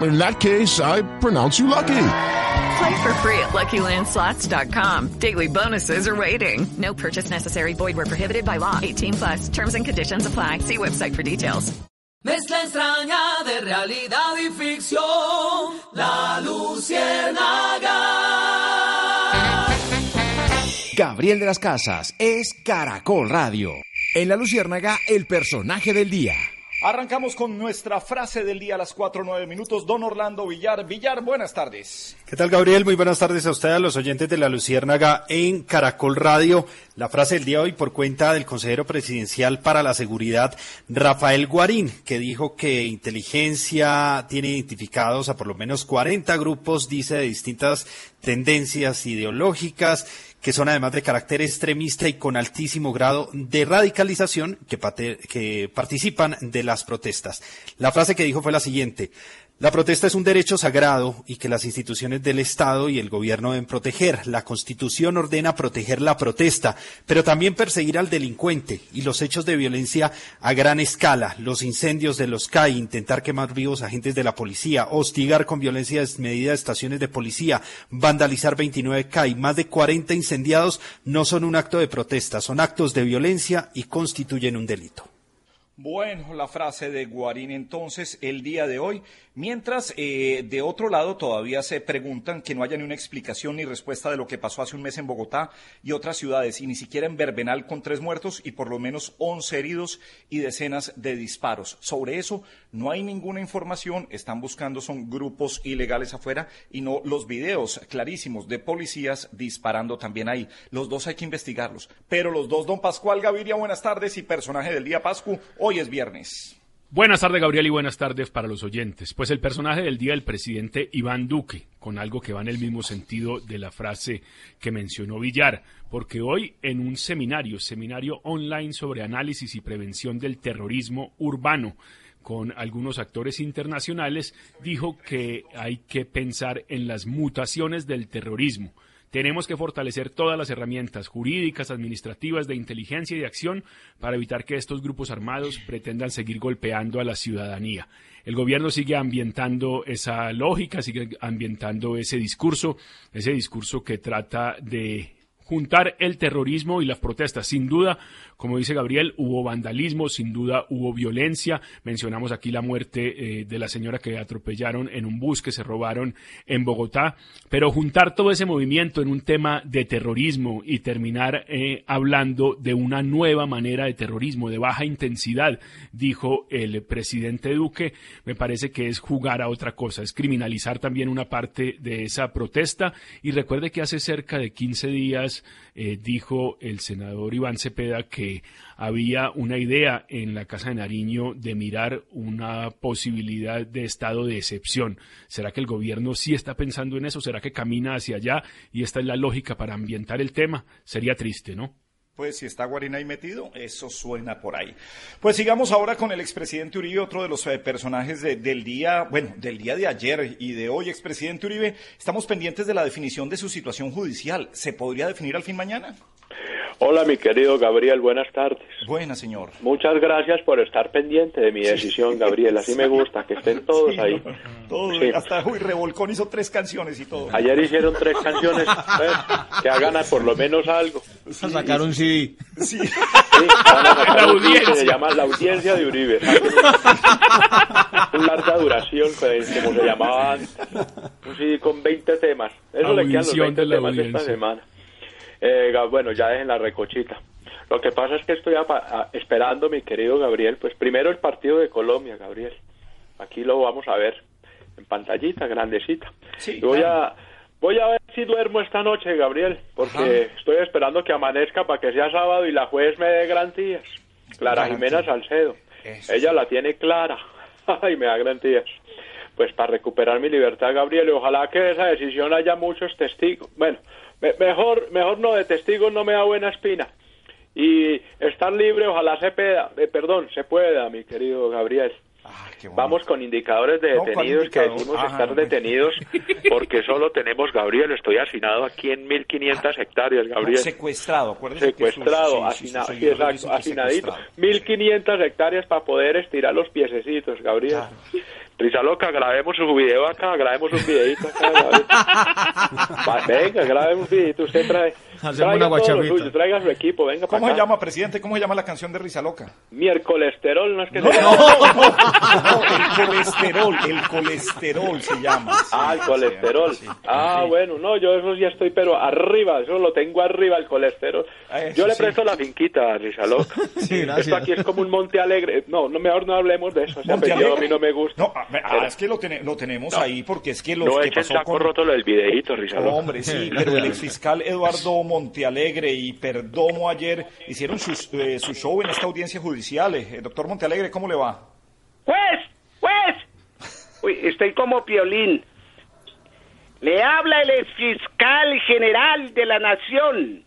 In that case, I pronounce you lucky. Play for free at LuckyLandSlots.com. Daily bonuses are waiting. No purchase necessary. Void where prohibited by law. 18 plus. Terms and conditions apply. See website for details. Mezcla extraña de realidad y ficción. La Luciérnaga. Gabriel de las Casas es Caracol Radio. En La Luciérnaga, el personaje del día. Arrancamos con nuestra frase del día a las 4 9 minutos. Don Orlando Villar. Villar, buenas tardes. ¿Qué tal, Gabriel? Muy buenas tardes a usted, a los oyentes de la Luciérnaga en Caracol Radio. La frase del día hoy por cuenta del consejero presidencial para la seguridad, Rafael Guarín, que dijo que inteligencia tiene identificados a por lo menos 40 grupos, dice, de distintas tendencias ideológicas que son además de carácter extremista y con altísimo grado de radicalización que, participan de las protestas. La frase que dijo fue la siguiente. La protesta es un derecho sagrado y que las instituciones del Estado y el gobierno deben proteger. La Constitución ordena proteger la protesta, pero también perseguir al delincuente y los hechos de violencia a gran escala, los incendios de los CAI, intentar quemar vivos agentes de la policía, hostigar con violencia desmedida estaciones de policía, vandalizar 29 CAI, más de 40 incendiados no son un acto de protesta, son actos de violencia y constituyen un delito. Bueno, la frase de Guarín entonces el día de hoy, mientras eh, de otro lado todavía se preguntan que no haya ni una explicación ni respuesta de lo que pasó hace un mes en Bogotá y otras ciudades, y ni siquiera en Verbenal con tres muertos y por lo menos once heridos y decenas de disparos. Sobre eso no hay ninguna información, están buscando son grupos ilegales afuera y no los videos clarísimos de policías disparando también ahí. Los dos hay que investigarlos, pero los dos, don Pascual Gaviria, buenas tardes y personaje del día Pascu. Hoy es viernes. Buenas tardes, Gabriel, y buenas tardes para los oyentes. Pues el personaje del día, el presidente Iván Duque, con algo que va en el mismo sentido de la frase que mencionó Villar, porque hoy en un seminario, seminario online sobre análisis y prevención del terrorismo urbano, con algunos actores internacionales, dijo que hay que pensar en las mutaciones del terrorismo tenemos que fortalecer todas las herramientas jurídicas, administrativas, de inteligencia y de acción para evitar que estos grupos armados pretendan seguir golpeando a la ciudadanía. El gobierno sigue ambientando esa lógica, sigue ambientando ese discurso, ese discurso que trata de juntar el terrorismo y las protestas. Sin duda, como dice Gabriel, hubo vandalismo, sin duda hubo violencia. Mencionamos aquí la muerte eh, de la señora que atropellaron en un bus que se robaron en Bogotá. Pero juntar todo ese movimiento en un tema de terrorismo y terminar eh, hablando de una nueva manera de terrorismo, de baja intensidad, dijo el presidente Duque, me parece que es jugar a otra cosa, es criminalizar también una parte de esa protesta. Y recuerde que hace cerca de 15 días eh, dijo el senador Iván Cepeda que había una idea en la Casa de Nariño de mirar una posibilidad de estado de excepción. ¿Será que el gobierno sí está pensando en eso? ¿Será que camina hacia allá? Y esta es la lógica para ambientar el tema. Sería triste, ¿no? Pues si está Guarina ahí metido, eso suena por ahí. Pues sigamos ahora con el expresidente Uribe, otro de los eh, personajes del día, bueno, del día de ayer y de hoy, expresidente Uribe. Estamos pendientes de la definición de su situación judicial. ¿Se podría definir al fin mañana? Hola, mi querido Gabriel, buenas tardes. Buenas, señor. Muchas gracias por estar pendiente de mi decisión, Gabriel. Así me gusta, que estén todos ahí. todos, hasta Uy, Revolcón hizo tres canciones y todo. Ayer hicieron tres canciones, pues, que hagan por lo menos algo. Sí, un CD. Sí. la audiencia. se llama La Audiencia de Uribe. Una larga duración, pues, como se llamaba antes. Un CD con 20 temas. Eso le quedan los 20 temas esta semana. Eh, bueno, ya dejen la recochita. Lo que pasa es que estoy esperando, mi querido Gabriel, pues primero el partido de Colombia, Gabriel. Aquí lo vamos a ver en pantallita, grandecita. Sí, voy claro. a voy a ver si duermo esta noche, Gabriel, porque estoy esperando que amanezca para que sea sábado y la juez me dé garantías. Clara Garantía. Jimena Salcedo. Eso Ella la tiene clara. y me da garantías. Pues para recuperar mi libertad, Gabriel, y ojalá que de esa decisión haya muchos testigos. Bueno, me- mejor, mejor no, de testigos no me da buena espina. Y estar libre, ojalá se pueda, eh, perdón, se pueda, mi querido Gabriel. Ah. Vamos con indicadores de No, ¿cuál detenidos que decimos Ajá, estar no, detenidos porque solo tenemos, Gabriel, estoy hacinado aquí en 1500 hectáreas, No, Gabriel. secuestrado, acuérdese Secuestrado, hacinado, sí, exacto, reviso que hacinadito. secuestrado. 1500 hectáreas para poder estirar los piececitos, Gabriel. Claro. Risa loca, grabemos un video acá, grabemos un videito acá, Gabriel. Venga, grabemos un videito, usted trae. Hacemos traiga una todo lo guachafita. suyo, traiga su equipo, venga ¿Cómo se llama, presidente? ¿Cómo se llama la canción de Risa Loca? Miercolesterol, no es que No, se no, no, no, el colesterol, el colesterol se llama. sí, Ah, el colesterol. sí. Ah, Sí. bueno, no, yo eso ya estoy, pero arriba, eso lo tengo arriba, el colesterol. Ah, eso Yo le sí. presto la finquita a Risa Loca. Sí, gracias. Esto aquí es como un monte alegre. No, no, mejor no hablemos de eso. Ese Monte apellido a mí no me gusta. No, ah, ah, es que lo, tene- lo tenemos No. ahí porque es que los no que pasó saco con... roto lo del videíto, Risa Loca. Hombre, sí, pero el exfiscal Eduardo Montealegre y Perdomo ayer hicieron sus- eh, su show en esta audiencia judicial. Eh, doctor Montealegre, ¿cómo le va? Juez, juez. Uy, estoy como piolín. Le habla el fiscal general de la nación,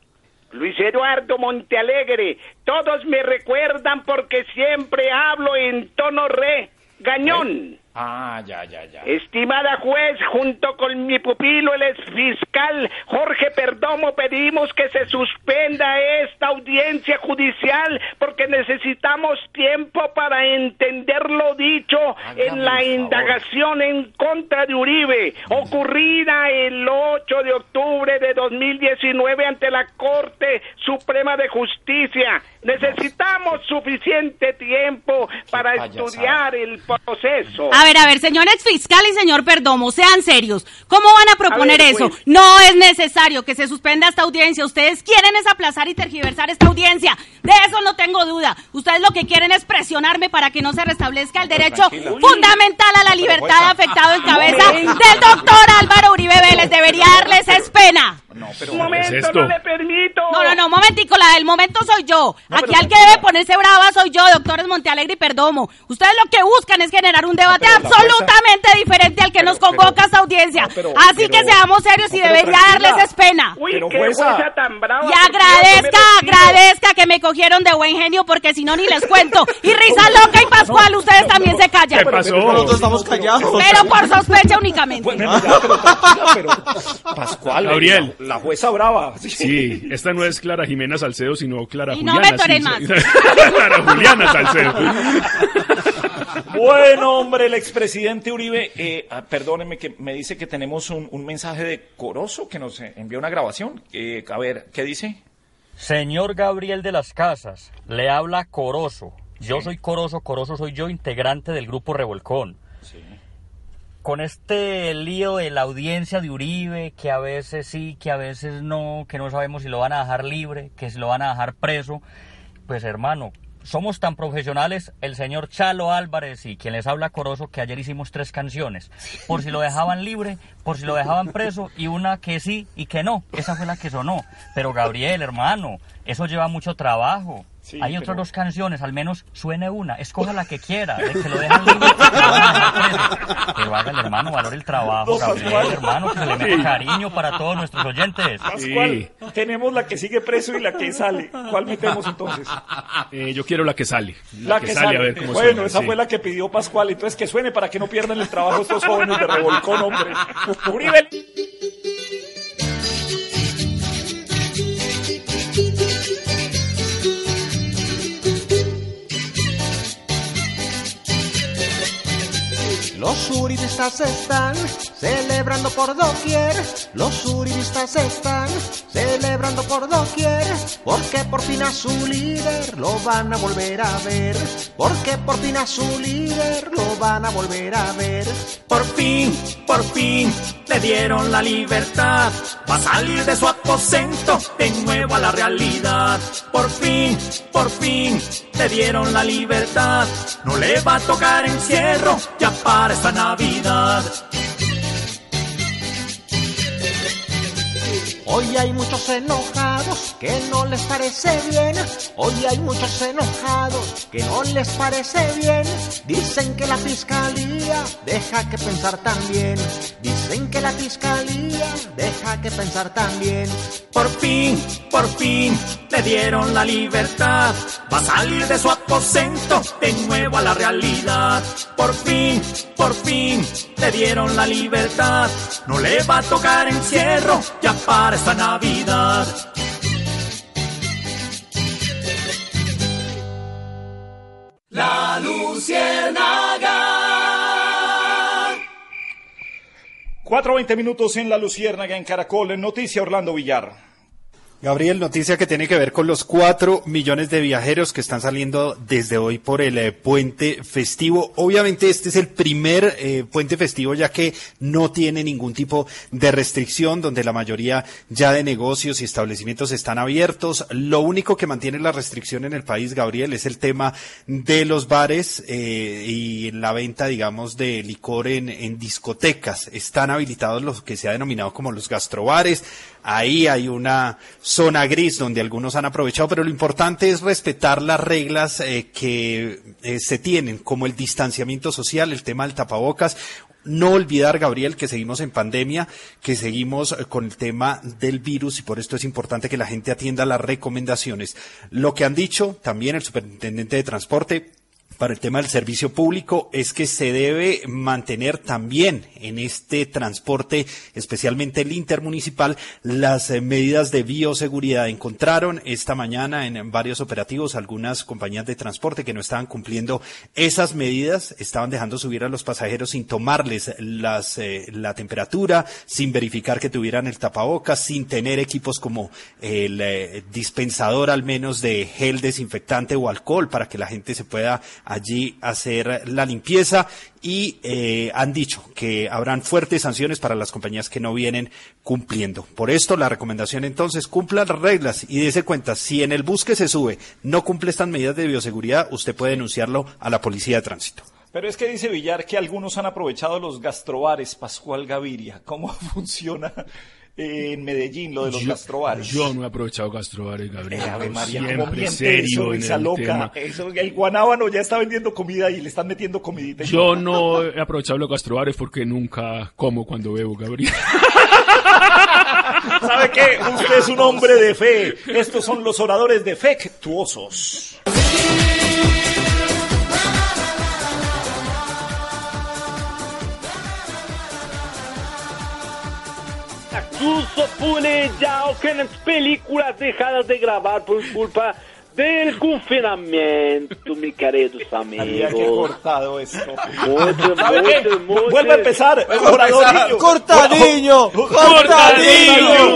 Luis Eduardo Montealegre. Todos me recuerdan porque siempre hablo en tono re, gañón. Ah, ya, ya, ya. Estimada juez, junto con mi pupilo, el exfiscal Jorge Perdomo, pedimos que se suspenda esta audiencia judicial porque necesitamos tiempo para entender lo dicho en la indagación en contra de Uribe, ocurrida el 8 de octubre de 2019 ante la Corte Suprema de Justicia. Necesitamos suficiente tiempo para estudiar el proceso. A ver, a ver, señor exfiscal y señor Perdomo, sean serios. ¿Cómo van a proponer A ver, eso? pues. No es necesario que se suspenda esta audiencia. Ustedes quieren es aplazar y tergiversar esta audiencia. De eso no tengo duda. Ustedes lo que quieren es presionarme para que no se restablezca el derecho tranquila. fundamental a la libertad afectado en cabeza del doctor Álvaro Uribe Vélez. Debería darles es pena. No, pero... Un momento, esto? no le permito. No, no, no, momentico, la del momento soy yo. No, Aquí al que debe ponerse brava soy yo, doctores Montealegre y Perdomo. Ustedes lo que buscan es generar un debate absolutamente diferente al que Pero- nos convoca pero- esta audiencia. no, pero- Así que seamos serios y debería darles es pena. Uy, Pero, qué jueza. tan brava. Y agradezca, agradezca que me cogieron de buen genio porque si no ni les cuento. Y Risa Loca y Pascual, ustedes también se callan. ¿Qué pasó? Nosotros estamos callados. Pero por sospecha únicamente. Bueno, ya, pero tranquila, pero... Pascual, Gabriel. La, jueza brava. Sí, esta no es Clara Jimena Salcedo, sino Clara Y no Juliana. me toren más. sí. Clara Juliana Salcedo. Bueno, hombre, el expresidente Uribe, eh, ah, perdónenme que me dice que tenemos un, un mensaje de Corozo que nos envió una grabación. Eh, a ver, ¿qué dice? Señor Gabriel de las Casas, le habla Corozo. Yo soy Corozo, Corozo soy yo, integrante del grupo Revolcón. Con este lío de la audiencia de Uribe, que a veces sí, que a veces no, que no sabemos si lo van a dejar libre, que si lo van a dejar preso, pues hermano, somos tan profesionales, el señor Chalo Álvarez y quien les habla Corozo, que ayer hicimos tres canciones, por si lo dejaban libre, por si lo dejaban preso, y una que sí y que no, esa fue la que sonó. Pero Gabriel, hermano, eso lleva mucho trabajo. Sí, Hay pero- otras dos canciones, al menos suene una, escoja la que quiera, que lo dejan libre. Pero hágale, hermano, valore el trabajo, Gabriel, Pascual. hermano, que se le mete cariño para todos nuestros oyentes. Pascual, tenemos la que sigue preso y la que sale. ¿Cuál metemos entonces? Eh, yo quiero la que sale. La, que, sale. a ver cómo bueno, suena, esa sí. fue la que pidió Pascual. Entonces que suene para que no pierdan el trabajo estos jóvenes de Revolcón, hombre. Uribe. Los uribistas están celebrando por doquier. Los uribistas están celebrando por doquier. Porque por fin a su líder lo van a volver a ver. Porque por fin a su líder lo van a volver a ver. Por fin, por fin, le dieron la libertad. va a salir de su aposento de nuevo a la realidad. Por fin, por fin, le dieron la libertad. No le va a tocar encierro ya para esta Navidad. Hoy hay muchos enojados que no les parece bien. Hoy hay muchos enojados que no les parece bien. Dicen que la fiscalía deja que pensar también. Dicen que la fiscalía deja que pensar también. Por fin, por fin, le dieron la libertad. Va a salir de su aposento de nuevo a la realidad. Por fin, por fin, le dieron la libertad. No le va a tocar encierro ya para esta Navidad. La Luciérnaga. 4.20 minutos en La Luciérnaga, en Caracol, en Noticia Orlando Villar. Gabriel, noticia que tiene que ver con los cuatro millones de viajeros que están saliendo desde hoy por el eh, puente festivo. Obviamente este es el primer eh, puente festivo ya que no tiene ningún tipo de restricción, donde la mayoría ya de negocios y establecimientos están abiertos. Lo único que mantiene la restricción en el país, Gabriel, es el tema de los bares eh, y la venta, digamos, de licor en, en discotecas. Están habilitados los que se ha denominado como los gastrobares. Ahí hay una zona gris donde algunos han aprovechado, pero lo importante es respetar las reglas eh, que eh, se tienen, como el distanciamiento social, el tema del tapabocas. No olvidar, Gabriel, que seguimos en pandemia, que seguimos eh, con el tema del virus y por esto es importante que la gente atienda las recomendaciones. Lo que han dicho también el superintendente de transporte, para el tema del servicio público es que se debe mantener también en este transporte, especialmente el intermunicipal, las eh, medidas de bioseguridad. Encontraron esta mañana en varios operativos algunas compañías de transporte que no estaban cumpliendo esas medidas, estaban dejando subir a los pasajeros sin tomarles las, eh, la temperatura, sin verificar que tuvieran el tapabocas, sin tener equipos como el eh, dispensador al menos de gel desinfectante o alcohol para que la gente se pueda allí hacer la limpieza y eh, han dicho que habrán fuertes sanciones para las compañías que no vienen cumpliendo. Por esto la recomendación entonces cumpla las reglas y dése cuenta, si en el bus que se sube no cumple estas medidas de bioseguridad, usted puede denunciarlo a la policía de tránsito. Pero es que dice Villar que algunos han aprovechado los gastrobares, Pascual Gaviria. ¿Cómo funciona en Medellín lo de los yo, gastrobares? Yo no he aprovechado gastrobares, Gabriel. Eh, Ave María, ¿cómo siempre serio eso, en el loca? tema. Eso, el guanábano ya está vendiendo comida y le están metiendo comidita. Yo no he aprovechado los gastrobares porque nunca como cuando bebo, Gabriel. ¿Sabe qué? Usted es un hombre de fe. Estos son los oradores defectuosos. Pulejao que las películas dejadas de grabar por culpa del confinamiento, mis queridos Había que amigos. cortado esto. Mucho, mucho, mucho. Vuelve a empezar. Cortadinho, Cortadinho.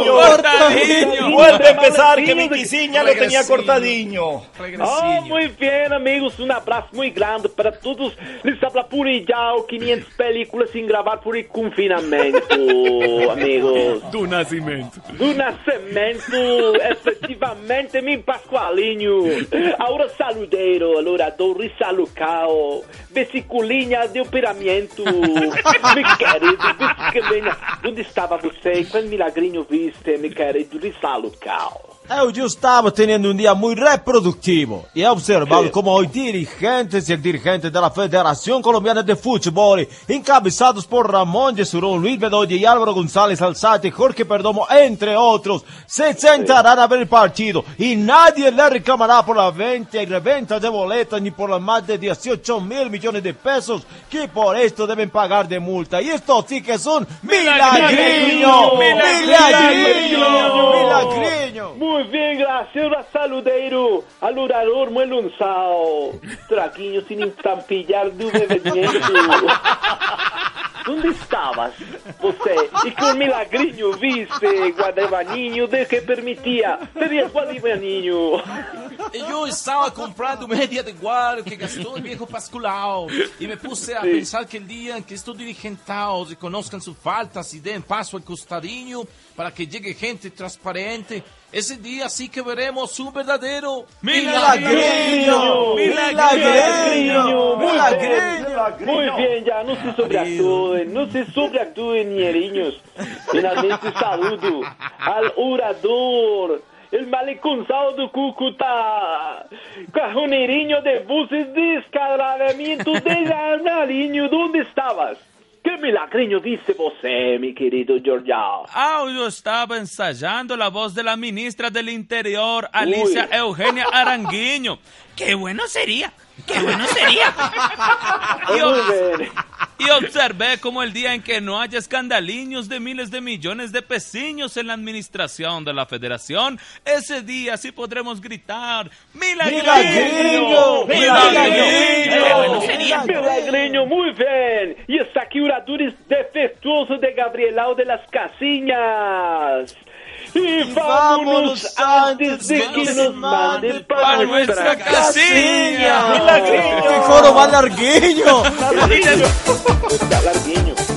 cortadinho. Vuelve a empezar, que mi Quisiña lo tenía cortadinho. Oh, muy bien, amigos. Un abrazo muy grande para todos. Les habla Purijao, 500 películas sin grabar por el confinamiento, amigos. Do Nascimento. Do Nascimento, efetivamente, mi Pascualinho. Aura saludeiro, alurador Rissalucal, vesiculinha de operamento. Mi querido, vesiculinha. Onde estava você? Quando milagrinho viste, mi querido Rissalucal? Eu estaba teniendo un día muy reproductivo y he observado como hoy dirigentes y el dirigente de la Federación Colombiana de Fútbol, encabezados por Ramón Yesurún, Luis Bedoya y Álvaro González Alzate, Jorge Perdomo, entre otros, se sentarán a ver el partido y nadie le reclamará por la venta y reventa de boletas ni por las más de 18 mil millones de pesos que por esto deben pagar de multa. Y esto sí que es un milagriño, milagriño, milagriño. Muy bien, gracias, saludeiro, alurador, muelunzao, traguinho sin estampillar de bebimiento. ¿Dónde estabas você? E que milagrinho viste, Guadabaninho, de que permitía. Serías Guadabaninho. yo estaba comprando media de guardia que gastó el viejo Pascual y me puse a pensar que el día en que estos dirigentados reconozcan sus faltas y den paso al costadinho para que llegue gente transparente, ese día sí que veremos su verdadero Milagreño, milagreño, milagreño. Muy bien, ya no se sobreactúen, no se sobreactúen, niñeriños. Finalmente saludo al orador, el maleconzado do Cúcuta, cajoneirinho de buses, descaralhamento de jornalinho, ¿dónde estabas? Que milagreño viste você, mi querido Georgiao? Ah, yo estaba ensayando la voz de la ministra del Interior, Alicia Eugenia Aranguiño. ¡Qué bueno sería! ¡Qué bueno sería! y, ob- y observé como el día en que no haya escandaliños de miles de millones de pesiños en la administración de la federación, ese día sí podremos gritar ¡Milagreño! Milagreño! Milagreño, muy bien. Y está aquí oradores defectuoso de Gabrielao de las Casinhas. Y vámonos antes de que nos manden para nuestra casilla. ¡Milagreño! ¡Qué coro largueño! Está largueño.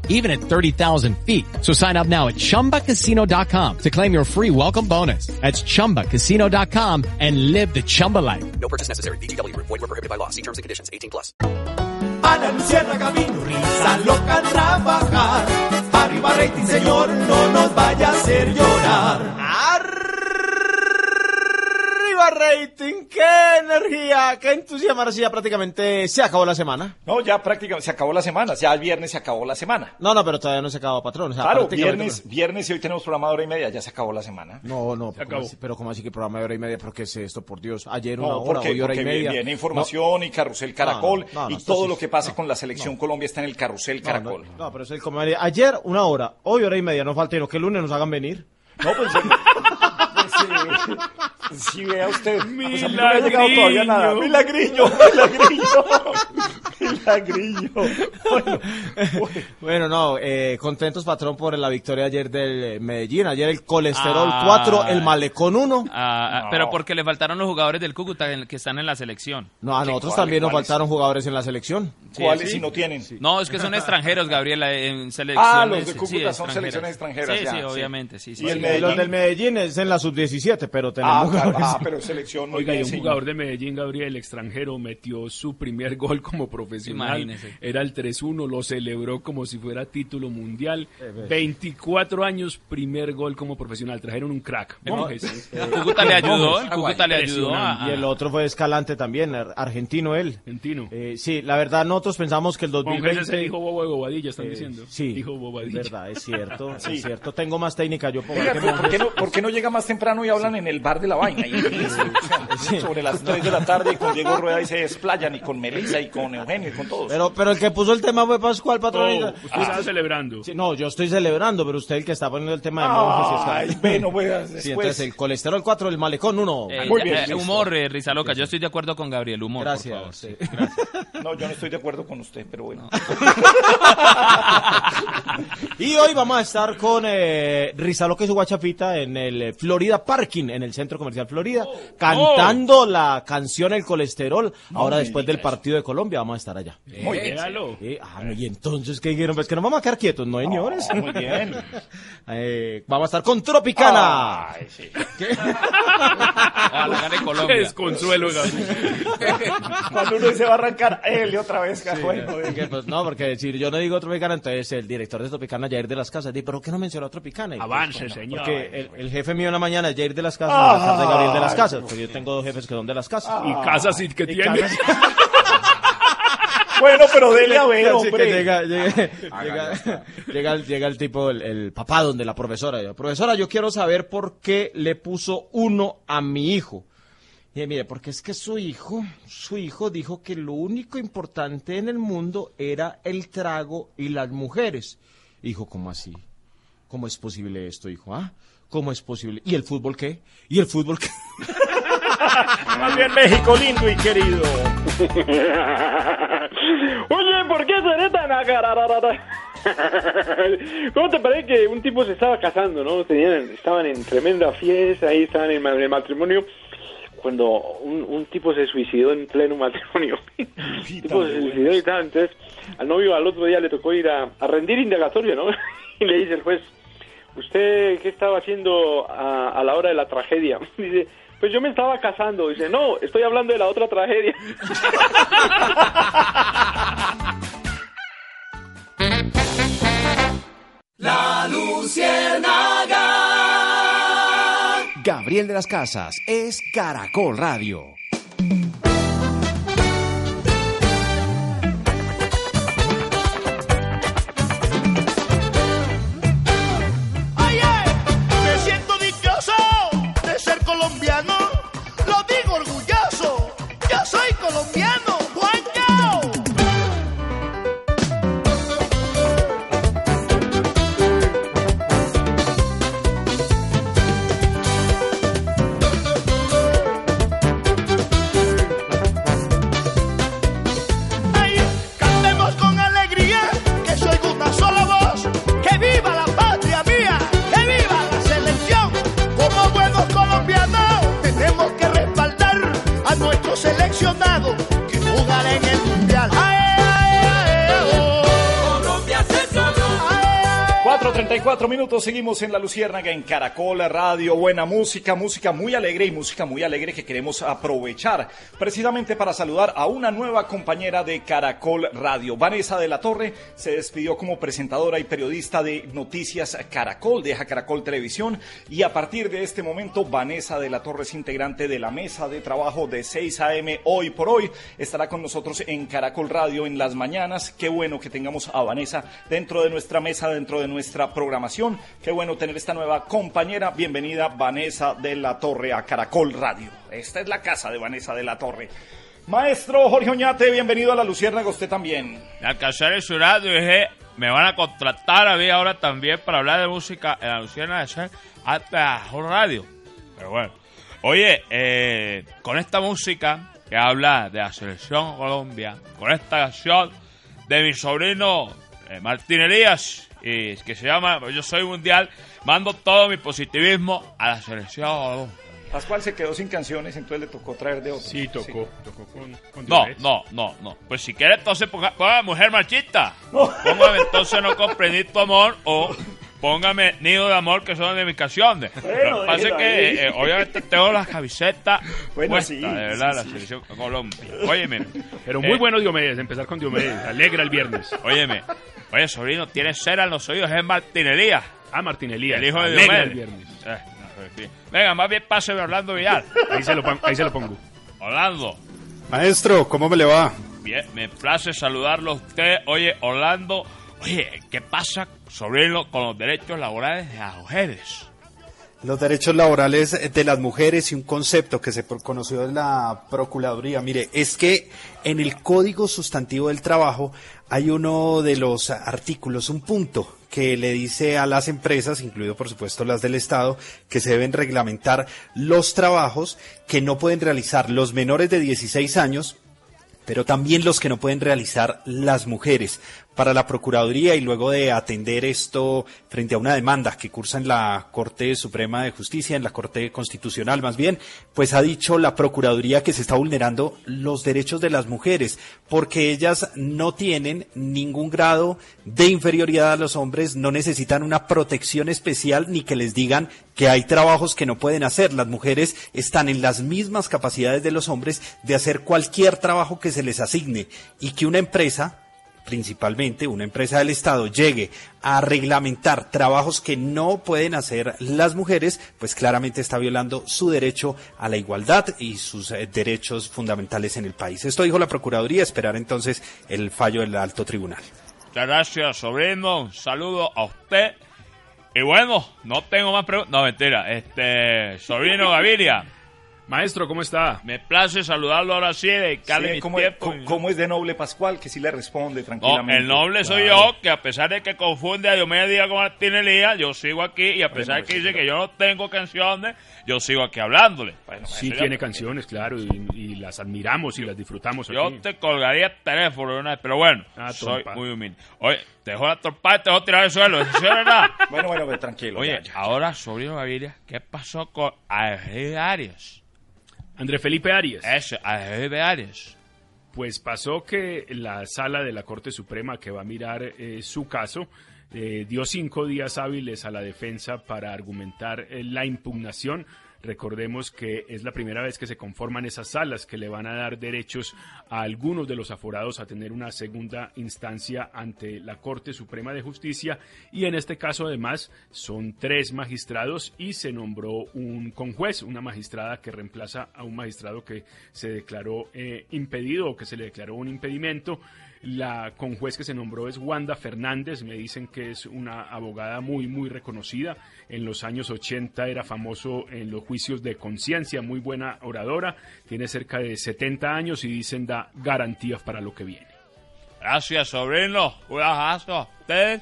even at 30,000 feet. So sign up now at ChumbaCasino.com to claim your free welcome bonus. That's ChumbaCasino.com and live the Chumba life. No purchase necessary. BGW. Void were prohibited by law. See terms and conditions. 18 plus. A la luciérnaga risa loca trabajar. Arriba rating, señor, no nos vaya a hacer llorar. ¡Arriba rating! ¡Qué energía! ¡Qué entusiasmo! Ahora sí, ya prácticamente se acabó la semana. No, ya prácticamente se acabó la semana. Ya el viernes se acabó la semana. No, no, pero todavía no se acabó, patrón. O sea, Claro, viernes, viernes y hoy tenemos programa de hora y media. Ya se acabó la semana. No, no, pero ¿cómo acabó. así- pero como así que programa de hora y media? ¿Pero qué es esto, por Dios? Ayer una No, hora, porque, hoy hora y media. viene información y carrusel caracol No, no, no, y todo sí- lo que pase con la selección Colombia está en el carrusel No, caracol. No, no, pero es el comer. Ayer una hora, hoy hora y media, no falta que el lunes nos hagan venir. No, pues, sí, sí, vea usted. Pues a mí no llegado todavía nada. Bueno, Bueno, no, eh, contentos, patrón, por la victoria ayer del eh, Medellín. Ayer el colesterol Ah. 4, el malecón 1. Ah, ah, Pero porque le faltaron los jugadores del Cúcuta que están en la selección. No, a nosotros ¿Cuáles, también nos cuáles? faltaron jugadores en la selección. Sí, sí. No, es que son extranjeros, Gabriela, en selecciones. Ah, los de sí, Cúcuta son selecciones extranjeras, Sí, ya, sí, sí. obviamente, sí, sí. Y sí. los del Medellín es en la sub-17, pero tenemos jugadores. selección. Oiga, y un jugador de Medellín, Gabriel, extranjero, metió su primer gol como profesional. Imagínese. Era el 3-1, lo celebró como si fuera título mundial. Eh, ve. 24 años, primer gol como profesional. Trajeron un crack. Monjes. Eh, Cúcuta le ayudó, Cúcuta le ayudó a- Y el otro fue Escalante también, ar- argentino él. Argentino. Eh, sí, la verdad nosotros pensamos que el Monjes 2020... ese dijo bobo de bobadilla, están Eh, diciendo. sí, Dijo bobadilla. verdad, es cierto, Sí. es cierto. Tengo más técnica yo Oiga, que ¿por, por Monjes. qué no, por qué no llega más temprano y hablan en el bar de la vaina? Y- Sobre las 3 de la tarde y con Diego Rueda y se desplayan y con Melissa y con Eugenio y con todos. Pero, pero el que puso el tema fue Pascual, patrón. No, usted estaba celebrando. Sí, no, yo estoy celebrando, pero usted el que está poniendo el tema de Ay, monjes Escalante. bueno, pues, Sí, después- entonces el colesterol 4, el malecón 1. Eh, eh, humor, eh, risa loca. Yo estoy de acuerdo con Gabriel. Humor, Gracias, por favor. sí. sí, gracias. No, yo no estoy de acuerdo con usted, pero bueno. Y hoy vamos a estar con eh, Rizaloque y su guachafita en el eh, Florida Parking, en el Centro Comercial Florida, cantando la canción El Colesterol. Ahora después del partido de Colombia vamos a estar allá. Muy bien. Eh, ah, no, y entonces, ¿qué dijeron? Pues que nos vamos a quedar quietos, ¿no, señores? muy bien. Eh, vamos a estar con Tropicana. Ay, sí. Ojalá gane Colombia. Qué desconsuelo, Gabriel. Cuando uno se va a arrancar, él y otra vez. bueno, Eh, que, pues, no, porque si yo no digo Tropicana, entonces el director de Tropicana, Jair de las Casas, dice, ¿pero qué no mencionó a Tropicana? Y, pues, Avance, señor. Porque el, el jefe mío en la mañana es Jair de las Casas, en la tarde Gabriel de las Casas, porque yo tengo dos jefes que son de las Casas. Y casas sí que Y tiene. casas- Bueno, pero dele a ver, hombre. llega, llega, llega, llega el, llega el tipo, el, el papá donde la profesora. y yo, profesora, yo quiero saber por qué le puso uno a mi hijo. Y mire, porque es que su hijo, su hijo dijo que lo único importante en el mundo era el trago y las mujeres. Hijo, ¿cómo así? ¿Cómo es posible esto, hijo? ¿Ah? ¿Cómo es posible? ¿Y el fútbol qué? ¿Y el fútbol qué? Más bien México lindo y querido. Oye, ¿por qué seré tan? ¿Cómo te parece que un tipo se estaba casando, no? Tenían, estaban en tremenda fiesta, ahí estaban en el matrimonio, cuando un, un tipo se suicidó en pleno matrimonio. un tipo se suicidó y tal, entonces al novio al otro día le tocó ir a, a rendir indagatorio, ¿no? y le dice el juez, ¿usted qué estaba haciendo a, a la hora de la tragedia? Dice, pues yo me estaba casando. Dice, no, estoy hablando de la otra tragedia. La Luciérnaga. Gabriel de las Casas es Caracol Radio. 4.34 minutos, seguimos en La Luciérnaga en Caracol Radio, buena música, música muy alegre y música muy alegre que queremos aprovechar precisamente para saludar a una nueva compañera de Caracol Radio. Vanessa de la Torre se despidió como presentadora y periodista de Noticias Caracol, deja Caracol Televisión y a partir de este momento Vanessa de la Torre es integrante de la mesa de trabajo de 6 a.m. hoy por hoy. Estará con nosotros en Caracol Radio en las mañanas. Qué bueno que tengamos a Vanessa dentro de nuestra mesa, dentro de nuestra programación. Qué bueno tener esta nueva compañera. Bienvenida Vanessa de la Torre a Caracol Radio. Esta es la casa de Vanessa de la Torre. Maestro Jorge Oñate, bienvenido a la Luciérnaga, usted también. Me alcanzaré el y dije, me van a contratar a mí ahora también para hablar de música en la Luciana de hasta radio. Pero bueno, oye, eh, con esta música que habla de la selección Colombia, con esta canción de mi sobrino eh, Martín Elías, y que se llama Yo Soy Mundial, mando todo mi positivismo a la selección. Pascual se quedó sin canciones, entonces le tocó traer de otro. Sí, tocó, tocó con, con No, no, no, no. Pues si quieres entonces ponga, ponga mujer machista. Póngame entonces no comprendí tu amor o póngame nido de amor que son de mis canciones. Lo que pasa es que eh, obviamente tengo las camisetas Bueno, puestas, sí, de verdad, sí, la sí. selección Colombia. Óyeme. Pero muy eh, bueno Diomedes, empezar con Diomedes. Alegra el viernes. Óyeme. Oye, sobrino, tienes cera en los oídos, es Martín Elías. Ah, Martín Elías. El hijo de Alegra el Diomedes. viernes. Eh, no. Venga, más bien páseme Orlando Villar. Ahí se lo, pon- ahí se lo pongo. Orlando. Maestro, ¿cómo me le va? Bien, me place saludarlo a usted. Oye, Orlando, oye, ¿qué pasa, sobrino, con los derechos laborales de las mujeres? Los derechos laborales de las mujeres y un concepto que se conoció en la Procuraduría. Mire, es que en el Código Sustantivo del Trabajo hay uno de los artículos, un punto que le dice a las empresas, incluido por supuesto las del Estado, que se deben reglamentar los trabajos que no pueden realizar los menores de 16 años pero también los que no pueden realizar las mujeres para la Procuraduría y luego de atender esto frente a una demanda que cursa en la Corte Suprema de Justicia, en la Corte Constitucional más bien, pues ha dicho la Procuraduría que se está vulnerando los derechos de las mujeres porque ellas no tienen ningún grado de inferioridad a los hombres, no necesitan una protección especial ni que les digan que hay trabajos que no pueden hacer. Las mujeres están en las mismas capacidades de los hombres de hacer cualquier trabajo que se les asigne y que una empresa principalmente una empresa del Estado llegue a reglamentar trabajos que no pueden hacer las mujeres, pues claramente está violando su derecho a la igualdad y sus eh, derechos fundamentales en el país. Esto dijo la Procuraduría, esperar entonces el fallo del alto tribunal. Gracias, sobrino. Un saludo a usted. Y bueno, no tengo más preguntas. No, mentira. Este, sobrino Gaviria. Maestro, ¿cómo está? Me place saludarlo ahora sí, dedicarle Sí, mi ¿cómo, es, tiempo. cómo- cómo es de noble Pascual? Que sí le responde No, tranquilamente. el noble soy Claro. yo, que a pesar de que confunde a Diomedes Díaz con Martín Elías, yo sigo aquí, y a pesar de que dice que yo no tengo canciones, yo sigo aquí hablándole. Sí eso tiene yo- canciones, claro, y, y las admiramos y las disfrutamos Yo aquí. te colgaría el teléfono de una vez, pero bueno, Ah, soy trompa. muy humilde. Oye, te dejo la trompa y te dejo tirar al suelo, ¿eso es verdad? Bueno, bueno, pues, tranquilo. Oye, ya, ya. ahora, sobrino Gaviria, ¿qué pasó con Arias? André Felipe Arias. Arias. Pues pasó que la sala de la Corte Suprema que va a mirar eh, su caso eh, dio cinco días hábiles a la defensa para argumentar eh, la impugnación. Recordemos que es la primera vez que se conforman esas salas que le van a dar derechos a algunos de los aforados a tener una segunda instancia ante la Corte Suprema de Justicia y en este caso además son tres magistrados y se nombró un conjuez, una magistrada que reemplaza a un magistrado que se declaró eh, impedido o que se le declaró un impedimento. La conjuez que se nombró es Wanda Fernández, me dicen que es una abogada muy, muy reconocida. En los años 80 era famoso en los juicios de conciencia, muy buena oradora, tiene cerca de 70 años y dicen da garantías para lo que viene. Gracias, sobrino. Un abrazo a ustedes.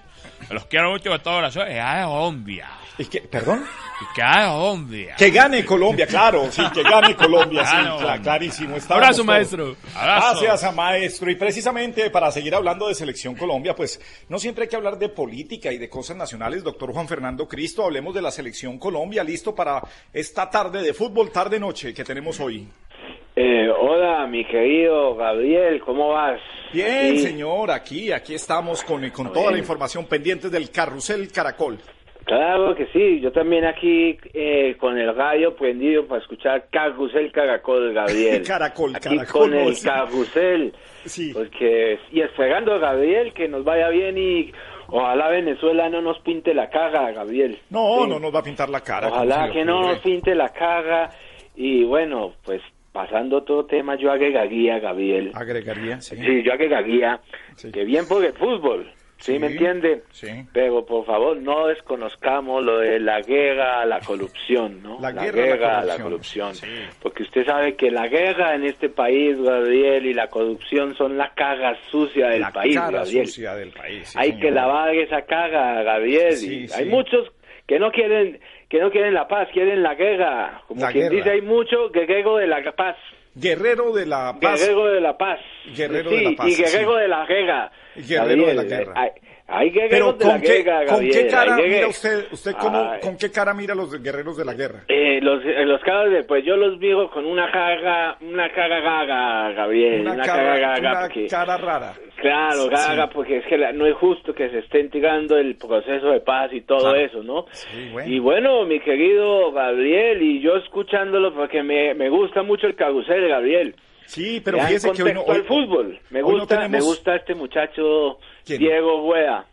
Los quiero mucho con todo corazón. Y a Colombia. ¿Y qué? ¿Perdón? Y que a Colombia. Que gane Colombia, claro, sí, que gane Colombia, sí, Gane cla- Colombia. clarísimo. estábamos Abrazo, todos. maestro. Abrazo. Gracias a maestro. Y precisamente para seguir hablando de Selección Colombia, pues no siempre hay que hablar de política y de cosas nacionales. Doctor Juan Fernando Cristo, hablemos de la Selección Colombia, listo para esta tarde de fútbol, tarde-noche que tenemos hoy. Eh, hola, mi querido Gabriel, ¿cómo vas? Bien, Sí. señor, aquí, aquí estamos con, con toda la información pendiente del carrusel Caracol. Claro que sí, yo también aquí eh, con el radio prendido para escuchar Carrusel Caracol, Gabriel. Caracol, aquí Caracol, con el sí. Carrusel. Sí. Porque, y esperando a Gabriel que nos vaya bien y ojalá Venezuela no nos pinte la cara, Gabriel. No, Sí. no nos va a pintar la cara. ¿cómo Ojalá que no nos pinte la cara. Y bueno, pues pasando otro tema, yo agregaría, Gabriel. Agregaría, sí. Sí, yo agregaría que bien por el fútbol, ¿sí, me entiende? Sí. Pero por favor no desconozcamos lo de la guerra a la corrupción, ¿no? La guerra a la a corrupción. Porque usted sabe que la guerra en este país, Gabriel, y la corrupción son la cara sucia del La país, cara Gabriel. sucia del país. sí, Hay señor. que lavar esa cara, Gabriel. Sí, y sí. Hay muchos que no quieren que no quieren la paz, quieren la guerra. Como La quien guerra. dice, hay mucho guerrero de la paz. Guerrero de la paz. Guerrero de la paz. Guerrero Sí, de la paz, Y guerrero sí. de la guerra. Guerrero de la guerra. Hay, hay Pero guerreros de la ¿con qué, guerra, ¿con qué cara mira usted, usted cómo, con qué cara mira los guerreros de la guerra? Eh, los, eh, los caras de, pues yo los miro con una cara, una cara gaga, Gabriel, una, cara, gaga, una porque, cara rara. claro, Sí. gaga, porque es que la- no es justo que se estén tirando el proceso de paz y todo Claro. eso, ¿no? bueno. Y bueno, mi querido Gabriel, y yo escuchándolo porque me, me gusta mucho el carrusel, Gabriel. Sí, pero fíjese que hoy no, hoy- al fútbol. Me hoy no gusta, tenemos- me gusta este muchacho ¿Quién? Diego Rueda.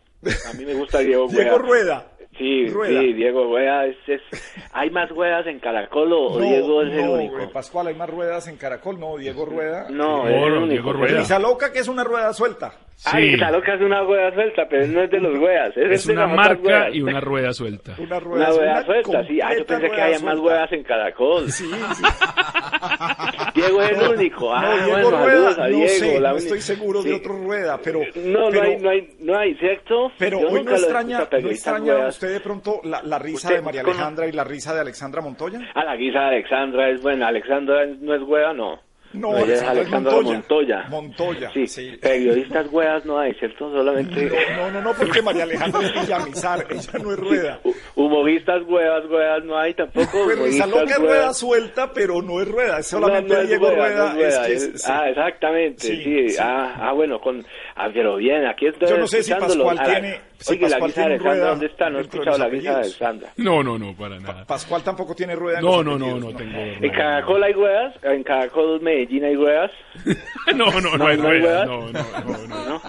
A mí me gusta Diego Rueda. Diego Rueda. Sí, Rueda. sí, Diego Rueda es, es- ¿Hay más ruedas en Caracol o No, Diego es el único? eh, Pascual, hay más ruedas en Caracol, no, Diego Rueda. No, es el único. Risa loca que es una rueda suelta. Ay, esa loca es una rueda suelta, pero no es de los ruedas. Es, Es de una marca ruedas. y una rueda suelta. Una Una rueda suelta, sí. Ah, yo pensé que rueda había más ruedas en Caracol. Sí, sí. Diego es el único. Ah, no, Diego bueno, Rueda, a no Diego. sé, la no estoy seguro Sí. de otro Rueda, pero... No, no hay, no hay, no hay, ¿cierto? Pero Yo hoy no nunca lo extraña, ¿no extraña ruedas- usted de pronto la, la risa de María Alejandra y la risa de Alexandra Montoya? Ah, la guisa de Alexandra es buena. Alexandra no es hueá, no. No, ella es Alexandra Montoya. Montoya. Montoya, Sí, periodistas hueas no hay, ¿cierto? Solamente No, no, no, porque María Alejandra es Villamizar, ella no es Rueda. humoristas hueas, huevas no hay tampoco. Risa humoristas loca es huevas. rueda suelta, pero no es rueda, es solamente No, no es Diego Rueda. no es es hueá, que es- es- sí. Ah, exactamente, Sí. Ah, ah, bueno, con... Ah, pero bien, aquí estoy Yo no sé si. Pascual Ah, tiene- si Oye, la guisa de Alexandra, rueda ¿dónde está? No he escuchado la guisa de. Alexandra. No, no, no, para nada. Pascual tampoco tiene rueda en No, no, no, apellidos, no tengo. En Caracol hay huevas, en Caracol Medellín hay huevas. No, no, no hay no hay ruedas. ruedas. No, no, no, no. ¿no?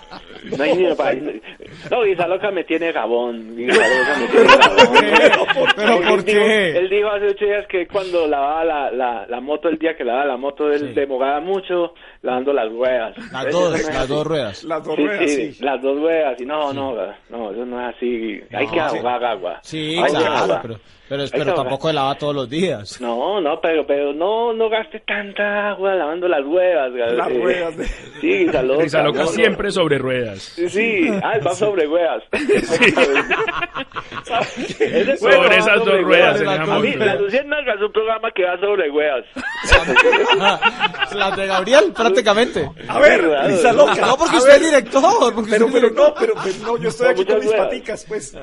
No hay ni para... No, Guisa Loca me tiene jabón. Guisa Loca me tiene jabón. ¿Pero por qué? Él dijo hace ocho días que cuando lavaba la, la, la moto, el día que lavaba la moto, él demoraba mucho lavando las ruedas. Las dos, no las dos ruedas. Las dos Sí, ruedas, sí, sí. las dos ruedas. Y no, no, no, eso no es así. Hay No, que sí. ahogar agua. Sí, Hay claro, ahogar. pero, pero, pero tampoco lava todos los días. No, no, pero, pero no, no gaste tanta agua lavando las ruedas. Las eh, ruedas de- Sí, Risa loca. Risa loca no, no. siempre sobre ruedas. Sí, sí, ah, va sobre ruedas. Ese Sobre programa esas va dos sobre ruedas, ruedas. A mí. La Luciérnaga es un programa que va sobre ruedas. Las de Gabriel, prácticamente. A ver, Risa loca. No, porque usted es director. porque Pero, es no, pero, pero no, yo estoy No, aquí con mis ruedas. paticas, pues.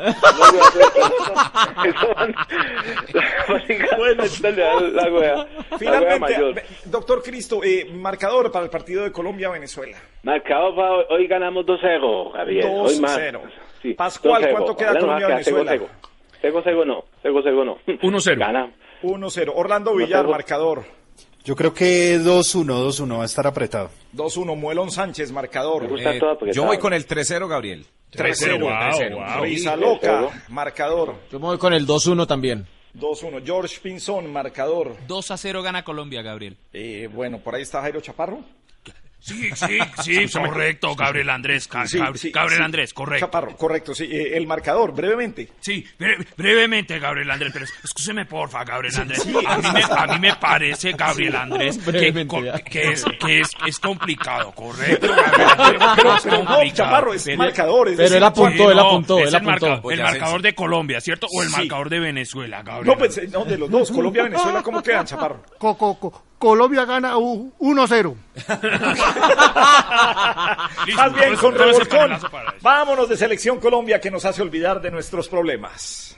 Bueno, la, la rueda. La Finalmente, mayor. doctor Cristo, eh, marcador para el partido de Colombia-Venezuela. Marcado para hoy ganamos 2-0, Javier. Hoy más. 2-0. Sí, Pascual, 2-0. ¿cuánto queda Colombia-Venezuela? acá, 0-0. 0-0 no, 0-0 no. 1-0. Gana. 1-0. Orlando Villar, 1-0. marcador. Yo creo que 2-1, 2-1 va a estar apretado. 2-1. Muelón Sánchez, marcador. Eh, yo voy con el 3-0, Gabriel. 3-0. Wow, 3-0. wow. Risa loca, marcador. Yo me voy con el 2-1 también. 2-1. George Pinzón, marcador. 2 a 0 gana Colombia, Gabriel. Eh, bueno, por ahí está Jairo Chaparro. Sí, sí, sí, correcto, Gabriel Andrés. Sí, sí, Gabriel sí. Andrés, correcto. Chaparro, correcto, sí. Eh, el marcador, brevemente. Sí, bre- brevemente, Gabriel Andrés, pero escúcheme porfa, Gabriel Andrés. sí, a, mí me, a mí me parece, Gabriel Andrés, que, es, que es, es complicado, correcto, Gabriel Andrés. Pero, Es pero no. Chaparro, es Pero- marcador. es Pero decir, él apuntó, él apuntó, él el, marca- apuntó. el marcador de Colombia, ¿cierto? O el Sí. marcador de Venezuela, Gabriel. No, pues, eh, no, de los dos. Colombia-Venezuela, ¿cómo quedan, Chaparro? Co- co- co- Colombia gana u- 1-0. Listo, Más bien con revolcón. Vámonos de Selección Colombia que nos hace olvidar de nuestros problemas.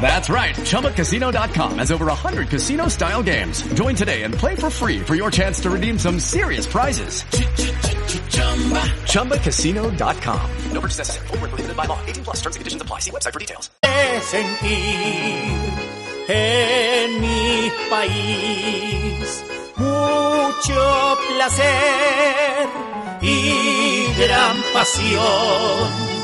That's right, ChumbaCasino.com has over 100 casino-style games. Join today and play for free for your chance to redeem some serious prizes. Chumba. ChumbaCasino.com. No purchase necessary. Where prohibited by law. 18 plus terms and conditions apply. See website for details. sentir en mi país mucho placer y gran pasión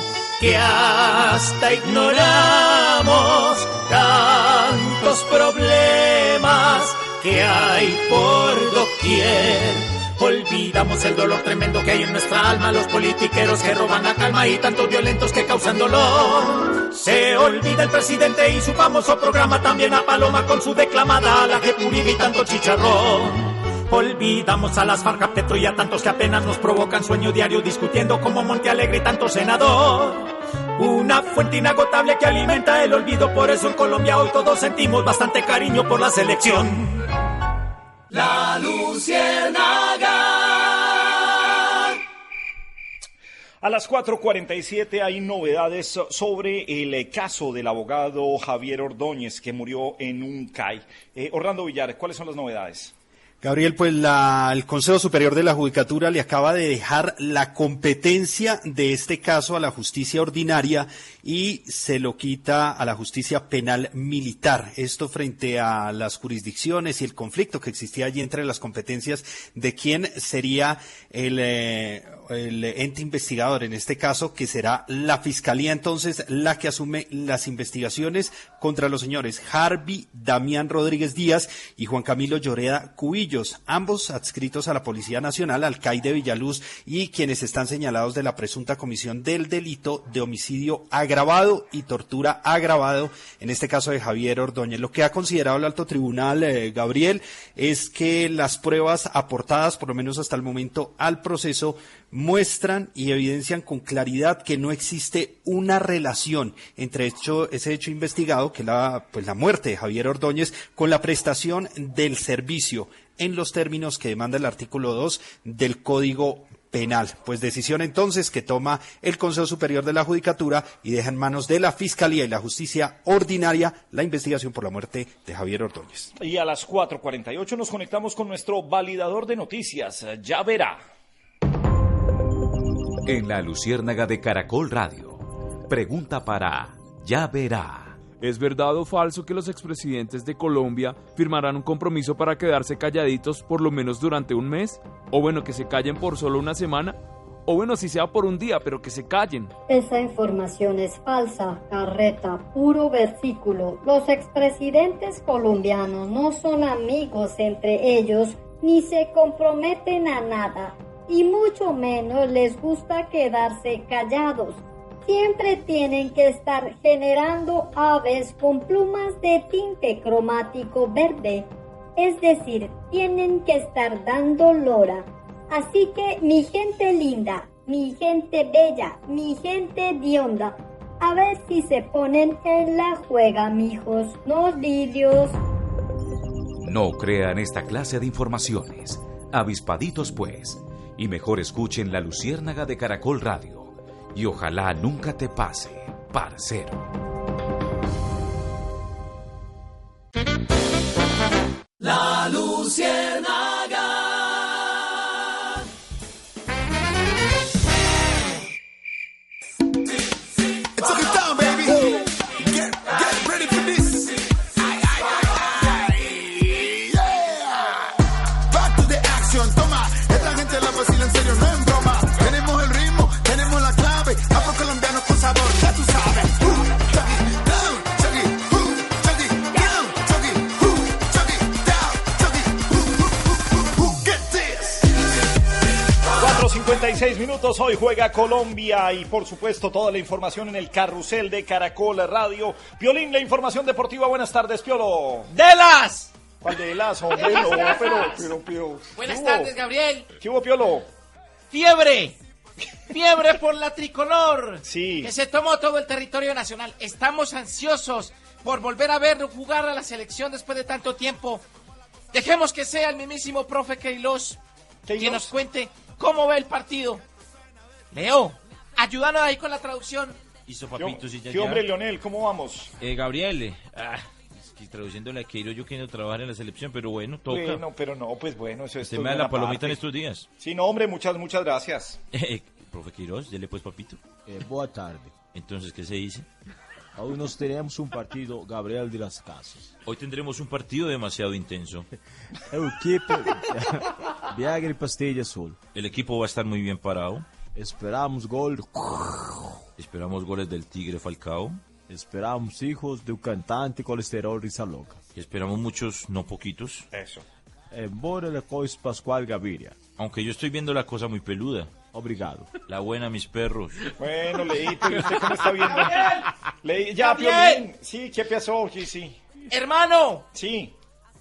que hasta ignoramos tantos problemas que hay por doquier. Olvidamos el dolor tremendo que hay en nuestra alma, los politiqueros que roban la calma y tantos violentos que causan dolor. Se olvida el presidente y su famoso programa, también a Paloma con su declamada, la que puriga y tanto chicharrón. Olvidamos a las FARC, a Petro y a tantos que apenas nos provocan sueño diario discutiendo como Monte Alegre y tanto senador. Una fuente inagotable que alimenta el olvido, por eso en Colombia hoy todos sentimos bastante cariño por la selección. La Luciérnaga. A las 4.47 hay novedades sobre el caso del abogado Javier Ordóñez que murió en un CAI. Eh, Orlando Villar, ¿cuáles son las novedades? Gabriel, pues la- el Consejo Superior de la Judicatura le acaba de dejar la competencia de este caso a la justicia ordinaria y se lo quita a la justicia penal militar. Esto frente a las jurisdicciones y el conflicto que existía allí entre las competencias de quién sería el eh, el ente investigador, en este caso, que será la Fiscalía entonces la que asume las investigaciones contra los señores Harvey Damián Rodríguez Díaz y Juan Camilo Lloreda Cubillos, ambos adscritos a la Policía Nacional, alcaide Villaluz y quienes están señalados de la presunta comisión del delito de homicidio agravado y tortura agravado, en este caso de Javier Ordóñez. Lo que ha considerado el alto tribunal, eh, Gabriel, es que las pruebas aportadas, por lo menos hasta el momento, al proceso muestran y evidencian con claridad que no existe una relación entre ese hecho investigado, que la, pues la muerte de Javier Ordóñez, con la prestación del servicio en los términos que demanda el artículo 2 del Código Penal. Pues decisión entonces que toma el Consejo Superior de la Judicatura y deja en manos de la Fiscalía y la Justicia Ordinaria la investigación por la muerte de Javier Ordóñez. Y a las 4.48 nos conectamos con nuestro validador de noticias. Ya verá. En la Luciérnaga de Caracol Radio. Pregunta para Ya verá. ¿Es verdad o falso que los expresidentes de Colombia firmarán un compromiso para quedarse calladitos por lo menos durante un mes? O bueno, que se callen por solo una semana. O bueno, si sea por un día, pero que se callen. Esa información es falsa, carreta, puro versículo. Los expresidentes colombianos no son amigos entre ellos ni se comprometen a nada y mucho menos les gusta quedarse callados. Siempre tienen que estar generando aves con plumas de tinte cromático verde, es decir, tienen que estar dando lora. Así que mi gente linda, mi gente bella, mi gente dionda, a ver si se ponen en la juega, mijos, no lidios. No crean esta clase de informaciones. Avispaditos pues. Y mejor escuchen la Luciérnaga de Caracol Radio. Y ojalá nunca te pase, parcero. La Luciérnaga. 4.56 minutos, hoy juega Colombia y por supuesto toda la información en el carrusel de Caracol Radio. Piolín, la información deportiva, buenas tardes, Piolo. ¡De las! ¿Cuál de las, hombre? No, pero, pero, pero, Buenas tardes, Gabriel. ¿Qué hubo, Piolo? ¡Fiebre! ¡Fiebre por la tricolor! Sí. Que se tomó todo el territorio nacional. Estamos ansiosos por volver a ver jugar a la selección después de tanto tiempo. Dejemos que sea el mismísimo profe Queiroz quien nos cuente cómo ve el partido. Leo, ayúdanos ahí con la traducción. Hizo ¿Qué, qué hombre, Leonel? ¿Cómo vamos? Eh, Gabriel, ah, es que traduciéndole a Queiro yo quiero trabajar en la selección, pero bueno, toca. Bueno, pero no, pues bueno, eso es Se me da la palomita parte. en estos días. Sí, no, hombre, muchas, muchas gracias. Eh, profe Queiroz, dele pues papito. boa tarde. Entonces, ¿qué se dice? Hoy nos tenemos un partido Gabriel de las Casas. Hoy tendremos un partido demasiado intenso. El equipo Viagra y Pastilla Azul. El equipo va a estar muy bien parado. Esperamos gol. Esperamos goles del Tigre Falcao. Esperamos hijos del cantante colesterol Risa Loca. Y esperamos muchos, no poquitos. Eso. Embora la cois Pascual Gaviria. Aunque yo estoy viendo la cosa muy peluda. Obrigado. La buena, mis perros. Bueno, Leito, ¿y usted cómo está viendo? Le- ya. Piolín. Sí, ¿qué pasó? Sí, sí. Hermano, Sí.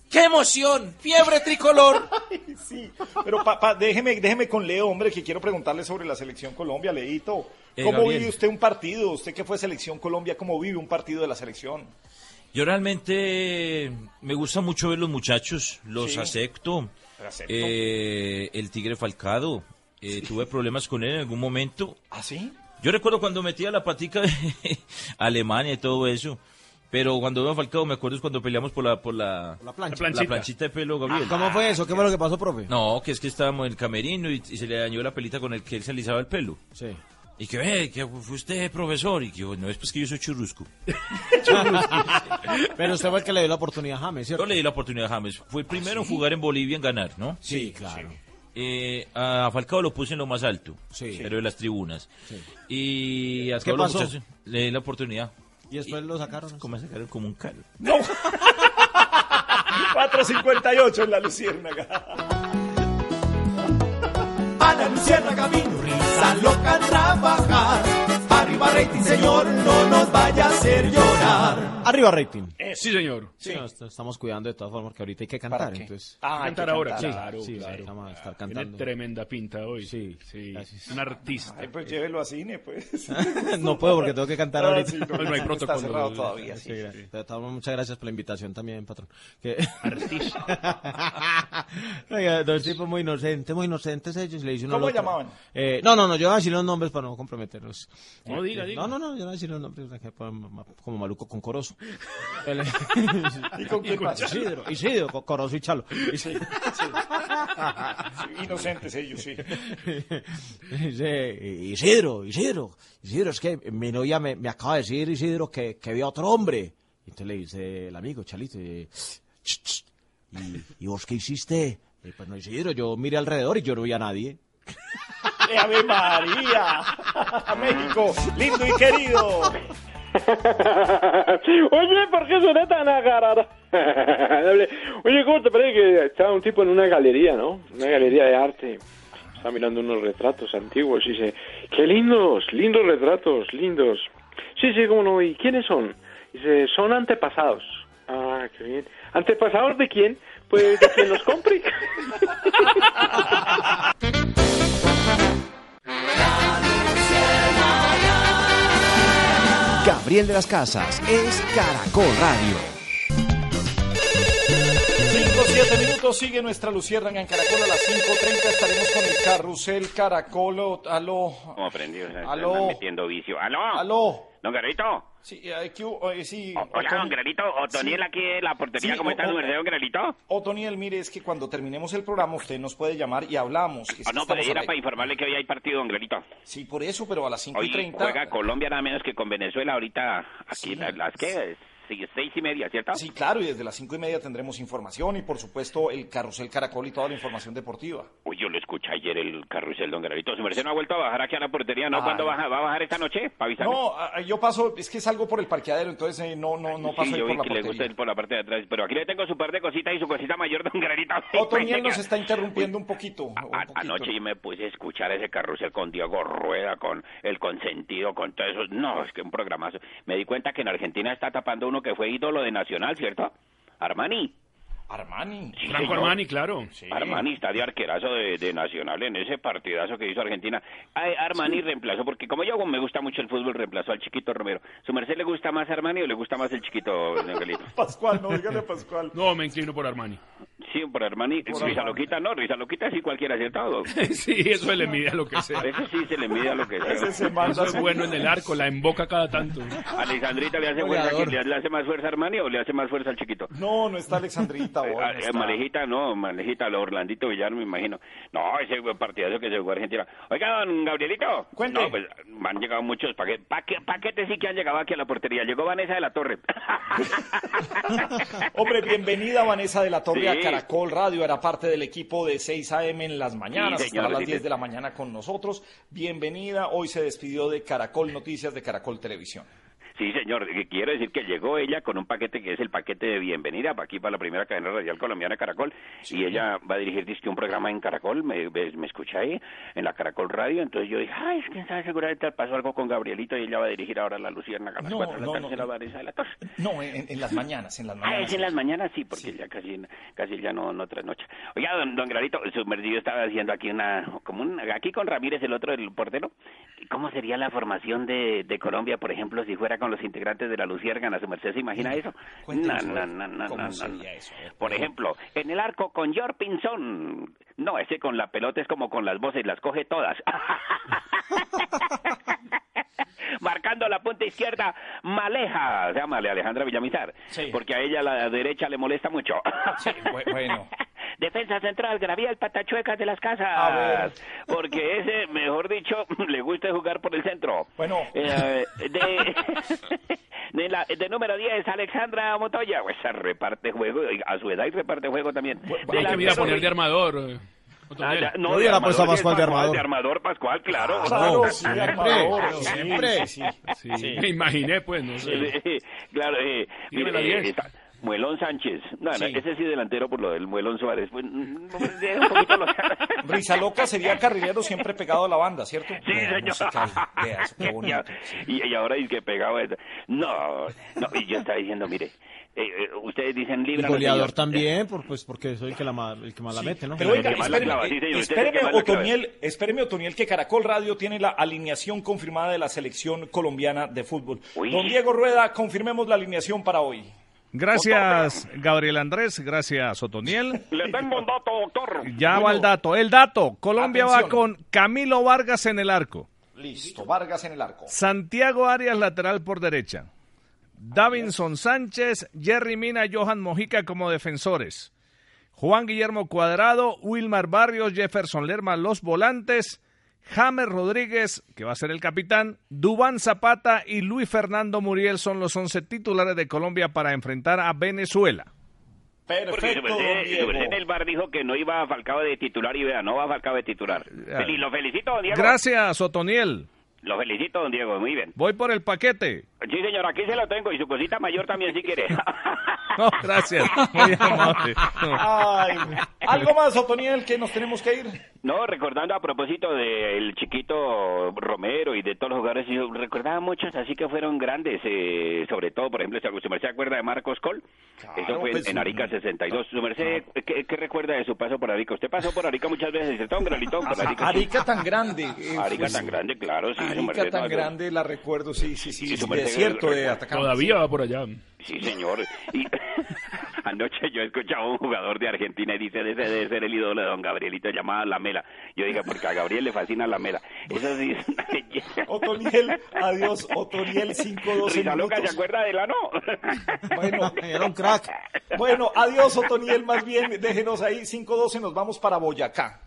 ¡qué emoción! ¡Fiebre tricolor! sí, pero papá, déjeme, déjeme con Leo, hombre, que quiero preguntarle sobre la selección Colombia, Leito. Eh, ¿Cómo vive usted un partido? Usted que fue selección Colombia, ¿cómo vive un partido de la selección? Yo realmente me gusta mucho ver los muchachos, los Sí. acepto. Acepto. Eh, el Tigre Falcado, eh, tuve problemas con él en algún momento. ¿Ah, sí? Yo recuerdo cuando metía la patica de Alemania y todo eso. Pero cuando veo a Falcao, me acuerdo es cuando peleamos por la, por la, La plancha. la planchita. planchita de pelo, Gabriel. Ah, ¿Cómo fue eso? ¿Qué fue lo que pasó, profe? No, que es que estábamos en el camerino y, y se le dañó la pelita con el que él se alisaba el pelo. Sí. Y que ve, que fue usted profesor. Y que yo, no es pues que yo soy churrusco. Pero usted fue el que le dio la oportunidad a James, ¿cierto? Yo le di la oportunidad a James. Fue el primero en jugar en Bolivia en ganar, ¿no? Sí, claro. Eh, a Falcao lo puse en lo más alto, pero de las tribunas. Y a ¿Qué todos los pasó? muchachos le di la oportunidad. Y después lo sacaron. Como sacaron como un calvo. No. 4.58 en la Luciérnaga. A la Luciérnaga camino, risa loca trabajar. Arriba rating, señor, no nos vaya a hacer llorar. Arriba rating. sí, señor. Sí, nos estamos cuidando de todas formas porque ahorita hay que cantar. qué? Entonces, Ah, hay cantar ahora, Sí, claro, sí, claro. vamos a estar Tiene cantando. tremenda pinta hoy. Sí, sí. Un artista. Ay, pues llévelo a cine, pues. no puedo porque tengo que cantar Ah, ahorita. sí, no, no hay protocolo. Está cerrado todavía, sí, Muchas gracias por la invitación también, patrón. Que... Artista. Oiga, dos tipos muy inocentes, muy inocentes ellos. Le dice uno ¿Cómo al otro. llamaban? Eh, no, no, no, yo voy a decir los nombres para no comprometerlos. No, Eh, diga. No, no, no, yo no voy a decir los nombres como maluco con coroso. El- ¿Y con quién más? Isidro, Isidro, con coroso y chalo. Sí, Inocentes ellos, sí. Isidro, Isidro, Isidro, es que mi novia me, me acaba de decir, Isidro, que, que vio a otro hombre. Y entonces le dice el amigo, Chalito, eh, "Ch, ch, ¿y, ¿y vos qué hiciste? Y pues no, Isidro, yo miré alrededor y yo no vi a nadie. ¡Eh, ¡Ave María! México, lindo y querido. Oye, ¿por qué suena tan agarrado? Oye, ¿cómo te parece que estaba un tipo en una galería, ¿no? Una galería de arte. Está mirando unos retratos antiguos y dice, qué lindos, lindos retratos, lindos. Sí, sí, cómo no. ¿Y quiénes son? Dice, son antepasados. Ah, qué bien. ¿Antepasados de quién? Pues de quien los compre. Gabriel de las Casas es Caracol Radio. 5, 7 minutos, sigue nuestra Luciérnaga en Caracol a las 5.30 estaremos con el carrusel Caracol. o- Aló. Como aprendido, se Aló. están metiendo vicio. ¿Aló? Aló. ¿Don Garelito? Sí, eh, ¿qué hubo? Eh, sí. Hola, Otoni- don Garelito. Otoniel Sí. aquí en la portería. Sí, ¿Cómo o- está o- merced, don Garelito? Otoniel, mire, es que cuando terminemos el programa usted nos puede llamar y hablamos. es que no, pero era para informarle que hoy hay partido, don Garelito. Sí, por eso, pero a las 5 y Hoy 30. juega Colombia nada menos que con Venezuela ahorita aquí las, las que seis y media, ¿cierto? Sí, claro, y desde las cinco y media tendremos información y por supuesto el carrusel Caracol y toda la información deportiva. Uy, yo lo escuché ayer el carrusel, don Garelito. Su merced no ha vuelto a bajar aquí a la portería, ¿no? Ay. ¿Cuándo baja? ¿Va a bajar esta noche? No, yo paso, es que salgo por el parqueadero, entonces eh, no, no, no paso sí, ahí yo por vi la que le gusta portería. ir por la parte de atrás, pero aquí le tengo su par de cositas y su cosita mayor, don Garelito. Otoniel nos está interrumpiendo un poquito. un A- poquito. Anoche yo me puse a escuchar ese carrusel con Diego Rueda, con El Consentido, con todo eso. No, es que un programazo. Me di cuenta que en Argentina está tapando uno que fue ídolo de Nacional, ¿cierto? Armani. Armani. Sí, Franco señor. Armani, claro. Armani está de arquerazo de, de Nacional en ese partidazo que hizo Argentina. Ay, Armani reemplazó, porque como yo me gusta mucho el fútbol, reemplazó al chiquito Romero. ¿Su merced le gusta más Armani o le gusta más el chiquito? Pascual, no, dígale a Pascual. No, me inclino por Armani. Sí, por Armani. Por Risa Armani. Loquita, no, Risa Loquita sí cualquiera, ¿cierto? sí, eso se le mide a lo que sea. Ese sí se le mide a lo que sea. Ese se manda Eso es bueno en el arco, la emboca cada tanto. Alejandrita le hace fuerza, Goleador. ¿le, le hace más fuerza a Armani o le hace más fuerza al chiquito? No, no está Alexandrita hoy. Ah, no eh, está. Malejita, no, Malejita, lo Orlandito Villar, me imagino. No, ese partidazo que se jugó Argentina. Oiga, don Gabrielito. Cuente. No, pues me han llegado muchos paquetes. paquetes sí que han llegado aquí a la portería. Llegó Vanessa de la Torre. Hombre, bienvenida Vanessa de la Torre Sí. a Caracol Radio, era parte del equipo de 6 AM en las mañanas, Sí, señor, hasta las sí, 10 sí. de la mañana con nosotros. Bienvenida, hoy se despidió de Caracol Noticias, de Caracol Televisión. Sí, señor, quiero decir que llegó ella con un paquete que es el paquete de bienvenida para aquí, para la primera cadena radial colombiana Caracol, y ella va a dirigir dizque, un programa en Caracol, me, me, me escucha ahí, en la Caracol Radio, entonces yo dije, ay, es que sabe, seguramente pasó algo con Gabrielito y ella va a dirigir ahora la Luciana a las No, 4 de la no, Vanessa de la Torre. No, en, en las mañanas, en las Ah, mañanas. es en las mañanas, sí, porque ya casi, casi ya no, no trasnocha. Oiga, don, don Granito, su merced estaba haciendo aquí una, como un, aquí con Ramírez, el otro, el portero, ¿cómo sería la formación de, de Colombia, por ejemplo, si fuera con los integrantes de la Luciérgana? ¿Su merced se imagina eso? No, no, no, no, ¿cómo sería eso? Por ejemplo, en el arco con George Pinzón. No, ese con la pelota es como con las voces, las coge todas. Marcando la punta izquierda, Maleja, se llama Alejandra Villamizar, porque a ella la derecha le molesta mucho. bueno. Defensa central, Graviel Patachuecas de las Casas. A ver. Porque ese, mejor dicho, le gusta jugar por el centro. Bueno. Eh, de, de, la- de número 10, Alexandra Montoya. Pues reparte juego, y a su edad y reparte juego también. Hay que ir a poner de armador. Eh, Ah, ya, no, de hubiera armador, puesto a sí, Pascual de armador. De armador, Pascual, claro. Claro, sí, armador, siempre. Sí, sí, sí. Me imaginé, pues, no sé. Claro, eh, la mire, eh, Muelón Sánchez. No, no, Sí. ese sí delantero por lo del Muelón Suárez. Pues, mm, no, Risa Loca sería carrilero siempre pegado a la banda, ¿cierto? Sí, señor. Qué bonito. y, y ahora es que pegaba eso. No, no, y yo estaba diciendo, mire, eh, eh, ustedes dicen Y libra. goleador también, por, pues porque soy el que, la, el que más la mete, ¿no? Pero oiga, espéreme, sí, espéreme. Otoniel, espéreme, Otoniel, que Caracol Radio tiene la alineación confirmada de la selección colombiana de fútbol. Don Diego Rueda, confirmemos la alineación para hoy. Gracias, Gabriel Andrés. Gracias, Otoniel. Le tengo un dato, doctor. Ya va el dato. El dato. Colombia va con Camilo Vargas en el arco. Listo, Vargas en el arco. Santiago Arias lateral por derecha. Davinson Sánchez, Jerry Mina, Johan Mojica como defensores. Juan Guillermo Cuadrado, Wilmar Barrios, Jefferson Lerma los volantes. James Rodríguez, que va a ser el capitán, Dubán Zapata y Luis Fernando Muriel son los 11 titulares de Colombia para enfrentar a Venezuela. Porque Perfecto, Diego. el bar dijo que no iba a Falcao de titular y vea, no va a Falcao de titular. Fel- Lo felicito, Diego. Gracias, Otoniel. Lo felicito, don Diego, muy bien. Voy por el paquete. Sí, señor, aquí se lo tengo y su cosita mayor también si quiere. No, gracias. Muy amable. Ay, ¿Algo más, Otoniel, que nos tenemos que ir? No, recordando a propósito del chiquito Romero y de todos los jugadores, yo recordaba muchos así que fueron grandes, eh, sobre todo, por ejemplo, ¿su merced se acuerda de Marcos Col? Eso fue en- pues, en Arica 62. ¿Su merced qué, qué recuerda de su paso por Arica? Usted pasó por Arica muchas veces, ¿cierto? Un granitón por Arica. sí. Arica tan grande. eh, Arica pues, tan grande, claro, sí. Su Arica merced, tan grande, la recuerdo, sí, sí, sí. Merced, desierto de. Atacama. Todavía va por allá. Sí, señor. Y anoche yo escuchaba a un jugador de Argentina y dice, ese debe ser el ídolo de don Gabrielito, llamado Lamela. Yo dije, porque a Gabriel le fascina Lamela. Eso sí es una belleza. Otoniel, adiós, Otoniel 512 Risa loca, ¿se acuerda de la no? Bueno, Era un crack. bueno, adiós, Otoniel, más bien, déjenos ahí, 512, nos vamos para Boyacá.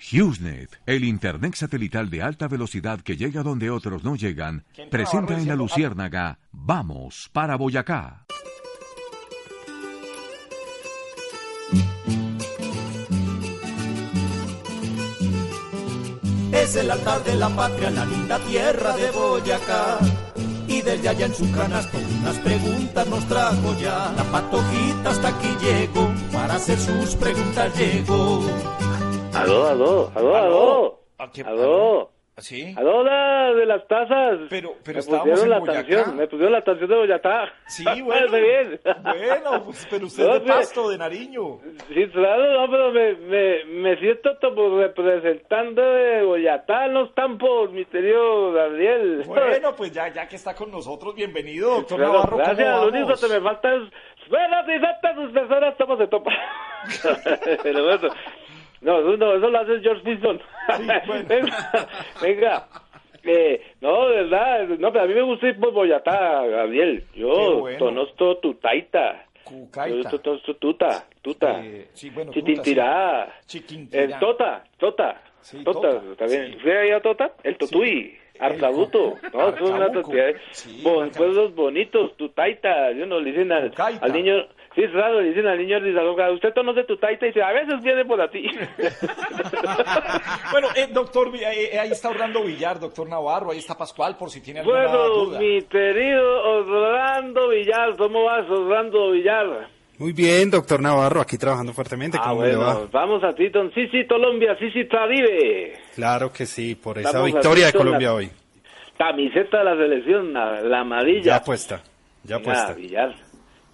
HughesNet, el Internet satelital de alta velocidad que llega donde otros no llegan, presenta en la Luciérnaga Vamos para Boyacá. Es el altar de la patria, la linda tierra de Boyacá. Y desde allá en su canasto unas preguntas nos trajo ya. La patojita hasta aquí llegó, para hacer sus preguntas llegó. Aló, aló, aló, aló. Aló. ¿Sí? Aló, la de las tazas. Pero, pero me estábamos pusieron en la Boyacá. canción, me pusieron la canción de Boyacá. Sí, bueno. bien. Bueno, pues, pero usted No, es de. Pasto, de Nariño. Sí, claro, no, pero me, me, me siento como representante de Boyacá, no están por mi querido Gabriel. Bueno, pues ya, ya que está con nosotros, bienvenido, doctor Claro, Navarro. ¿cómo gracias, lo único que me falta es... Bueno, si sus personas, estamos de topa. Pero bueno, no, eso, no, eso lo hace George Wilson. venga, venga. Eh, no, de verdad, no, pero a mí me gusta ir por Boyatá, Gabriel. Yo bueno. conozco tu taita. Cucaita. Yo to- tuta, tuta. Eh, sí, bueno, Chitintirá. sí. El tota, tota. Sí, tota, tota, está bien. sí. ¿Fue ahí a tota? El totuí. Arcabuto, no, es una Arcabuco. tontería. Sí, Bon- pueblos bonitos, tu taita, yo no le dicen al, al niño, sí es raro, le dicen al niño de Zaloga, usted conoce tu taita y dice, a veces viene por ti. Bueno, eh, doctor, eh, eh, ahí está Orlando Villar, doctor Navarro, ahí está Pascual, por si tiene alguna bueno, duda. mi querido Orlando Villar, ¿cómo vas Orlando Villar? Muy bien, doctor Navarro, aquí trabajando fuertemente. Ah, ¿Cómo le va? bueno, vamos a Titon, sí, sí, Colombia, sí, sí. Claro que sí, por esa a victoria de Colombia la- hoy. Camiseta de la selección, la, la amarilla. Ya puesta, ya puesta. Villar,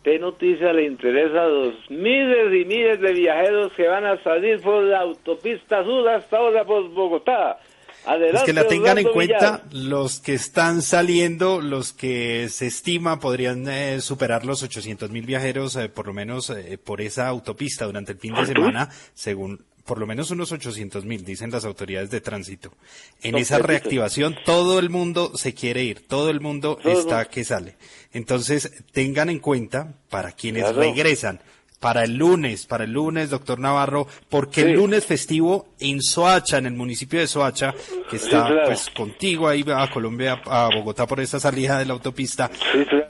¿qué noticia le interesa a los miles y miles de viajeros que van a salir por la autopista sur hasta ahora por Bogotá? Adelante, Es que la tengan en Orlando cuenta Villar. los que están saliendo, los que se estima podrían eh, superar los 800 mil viajeros, eh, por lo menos eh, por esa autopista durante el fin de semana, según por lo menos unos 800 mil, dicen las autoridades de tránsito. En Son esa reactivación todo el mundo se quiere ir, todo el mundo Todo el está mundo. que sale. Entonces tengan en cuenta para quienes Claro. regresan para el lunes, para el lunes, doctor Navarro, porque Sí. el lunes festivo en Soacha, en el municipio de Soacha, que está Sí, claro. pues contigo ahí a Colombia, a Bogotá por esa salida de la autopista,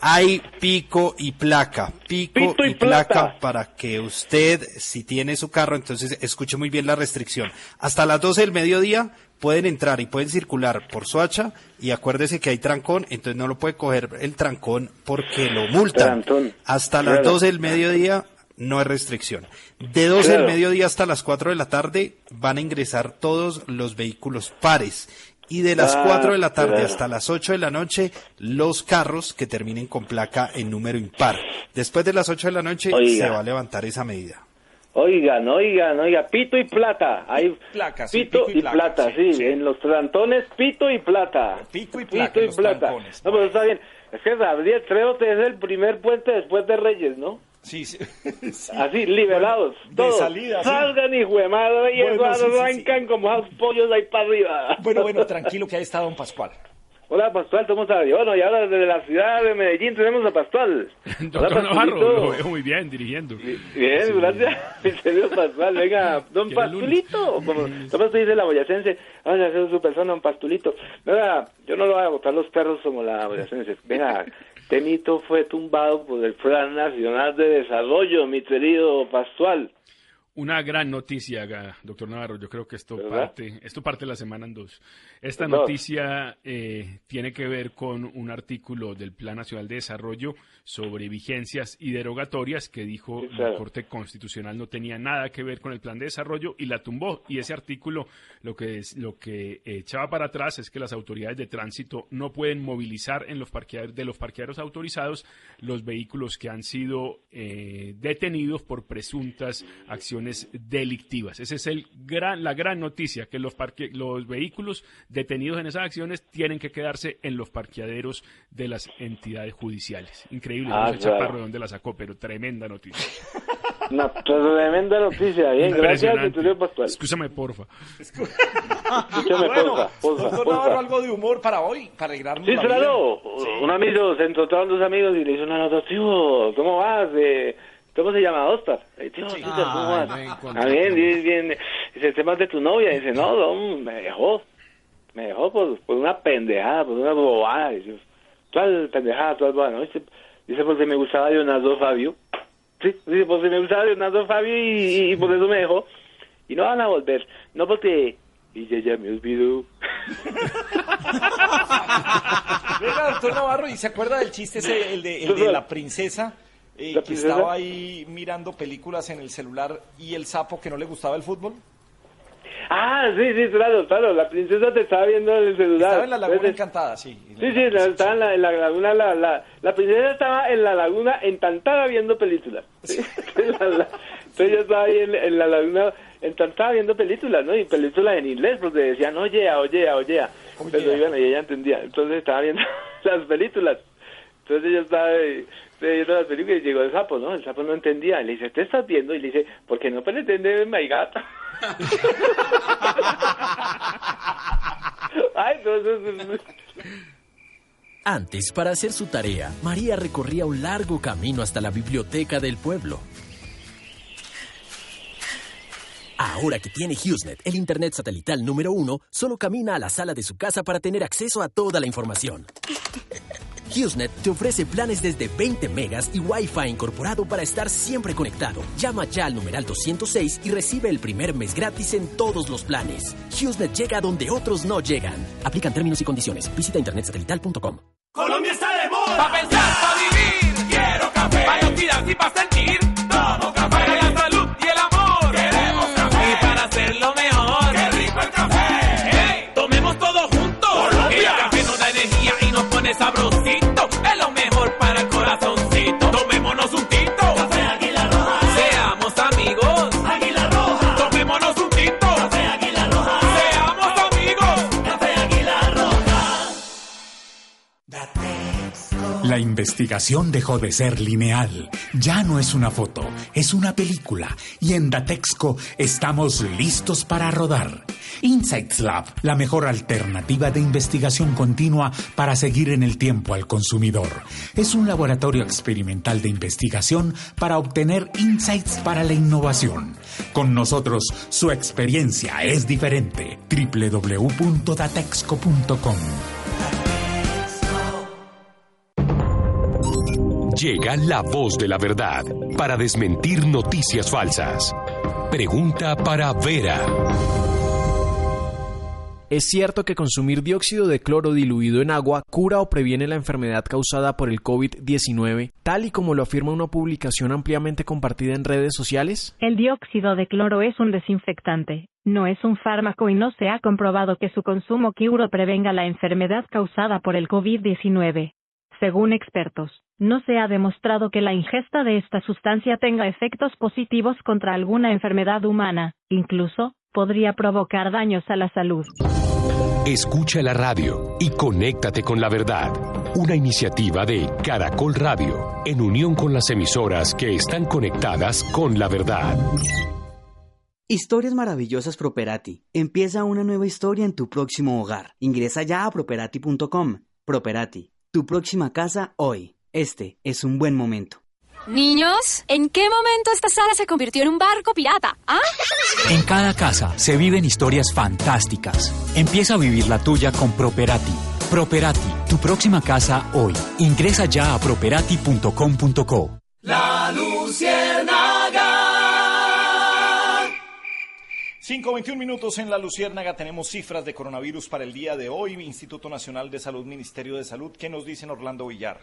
hay pico y placa, pico Pito y y placa para que usted, si tiene su carro, entonces escuche muy bien la restricción. Hasta las 12 del mediodía pueden entrar y pueden circular por Soacha y acuérdese que hay trancón, entonces no lo puede coger el trancón porque lo multan. Trancón. Hasta las Claro. 12 del mediodía no hay restricción. De 12 del Claro. mediodía hasta las 4 de la tarde van a ingresar todos los vehículos pares. Y de las Ah, 4 de la tarde claro. hasta las 8 de la noche, los carros que terminen con placa en número impar. Después de las 8 de la noche Oiga. se va a levantar esa medida. Oigan, oigan, oigan, pito y plata. Hay Placas, sí, pito, y y, placa, plata, sí, sí, En los trantones, pito y plata. Pico y placa Pito en y los plata. trancones. No, pero está bien. Es que Gabriel Treote es el primer puente después de Reyes, ¿no? Sí, sí. Así, liberados. de todos. salida, sí. Salgan, hijo de madre, y Bueno, sí, sí, sí. arrancan como esos pollos ahí para arriba. Bueno, bueno, tranquilo que ahí está don Pascual. Hola, Pascual, ¿cómo estás? Bueno, y ahora desde la ciudad de Medellín tenemos a Pascual. Doctor Hola, Navarro, lo veo muy bien dirigiendo. Bien, gracias. Mi querido Pascual, venga, don. Pastulito. Como, ¿Cómo usted dice la boyacense? Vamos a hacer su persona, don Pastulito. Venga, yo no lo voy a botar los perros como la boyacense. Venga, este mito fue tumbado por el Plan Nacional de Desarrollo, mi querido Pascual. Una gran noticia, doctor Navarro. Yo creo que esto ¿Verdad? parte, esto parte la semana en dos. Esta noticia eh, tiene que ver con un artículo del Plan Nacional de Desarrollo sobre vigencias y derogatorias que dijo Sí, la. Corte Constitucional no tenía nada que ver con el Plan de Desarrollo y la tumbó. Y ese artículo lo que es, lo que echaba para atrás es que las autoridades de tránsito no pueden movilizar en los parqueaderos de los parqueaderos autorizados los vehículos que han sido eh, detenidos por presuntas acciones delictivas. Esa es el gran, la gran noticia, que los, parque, los vehículos detenidos en esas acciones tienen que quedarse en los parqueaderos de las entidades judiciales. Increíble, Ah, no sé claro. Chaparro de dónde la sacó, pero tremenda noticia. Una tremenda noticia, bien, gracias, querido Pascual. Escúchame, porfa. Escúchame, bueno, porfa, porfa, doctor porfa. Navarro, algo de humor para hoy, para alegrarnos Sí, claro. Un amigo se encontraron dos amigos y le hizo una nota, tío, ¿cómo vas? Eh, ¿Cómo se llama? Oscar. Eh, tío, tío, ¿cómo vas? Ah, bien, bien, bien. Dice, temas de tu novia. Dice, no, me dejó. Me dejó por, por una pendejada, por una bobada. Dice, ¿cuál pendejada, cuál bobada? No, dice, dice, porque me gustaba Leonardo Fabio. Sí, dice, porque me gustaba Leonardo Fabio y, y por eso me dejó. Y no van a volver. No porque... Y ya, ya me olvidó. Venga, doctor Navarro, ¿y se acuerda del chiste ese, el de, el de la princesa? Eh, ¿La que princesa? estaba ahí mirando películas en el celular y el sapo que no le gustaba el fútbol. Ah, sí, sí, claro, claro. La princesa te estaba viendo en el celular. Estaba en la laguna Entonces- encantada, sí. Sí, sí, la- estaba en la, en la laguna. La, la, la princesa estaba en la laguna encantada viendo películas. La- la- entonces yo estaba ahí en, en la laguna encantada viendo películas, ¿no? Y películas en inglés, porque decían, oye, oye, oye. Pero iban y ella entendía. Entonces estaba viendo las películas. Entonces yo estaba viendo las películas y llegó el sapo, ¿no? El sapo no entendía. Y le dice, ¿te estás viendo? Y le dice, ¿por qué no pretende my gato? Ay, entonces... Antes, para hacer su tarea, María recorría un largo camino hasta la biblioteca del pueblo. Ahora que tiene HughesNet, el Internet satelital número uno, solo camina a la sala de su casa para tener acceso a toda la información. HughesNet te ofrece planes desde 20 megas y Wi-Fi incorporado para estar siempre conectado. Llama ya al numeral 206 y recibe el primer mes gratis en todos los planes. HughesNet llega donde otros no llegan. Aplican términos y condiciones. Visita internetsatelital.com. Colombia está de moda. Pensar, vivir. Investigación dejó de ser lineal. Ya no es una foto, es una película. Y en Datexco estamos listos para rodar. Insights Lab, la mejor alternativa de investigación continua para seguir en el tiempo al consumidor. Es un laboratorio experimental de investigación para obtener insights para la innovación. Con nosotros, su experiencia es diferente. www.datexco.com Llega la voz de la verdad para desmentir noticias falsas. Pregunta para Vera. ¿Es cierto que consumir dióxido de cloro diluido en agua cura o previene la enfermedad causada por el COVID-19, tal y como lo afirma una publicación ampliamente compartida en redes sociales? El dióxido de cloro es un desinfectante, no es un fármaco y no se ha comprobado que su consumo cure o prevenga la enfermedad causada por el COVID-19. Según expertos, no se ha demostrado que la ingesta de esta sustancia tenga efectos positivos contra alguna enfermedad humana, incluso, podría provocar daños a la salud. Escucha la radio y conéctate con la verdad. Una iniciativa de Caracol Radio, en unión con las emisoras que están conectadas con la verdad. Historias maravillosas Properati. Empieza una nueva historia en tu próximo hogar. Ingresa ya a properati.com. Properati, tu próxima casa hoy. Este es un buen momento. Niños, ¿en qué momento esta sala se convirtió en un barco pirata? ¿Ah? En cada casa se viven historias fantásticas. Empieza a vivir la tuya con Properati. Properati, tu próxima casa hoy. Ingresa ya a properati.com.co. La Luciérnaga. 5.21 minutos en la Luciérnaga. Tenemos cifras de coronavirus para el día de hoy. Instituto Nacional de Salud, Ministerio de Salud. ¿Qué nos dicen Orlando Villar?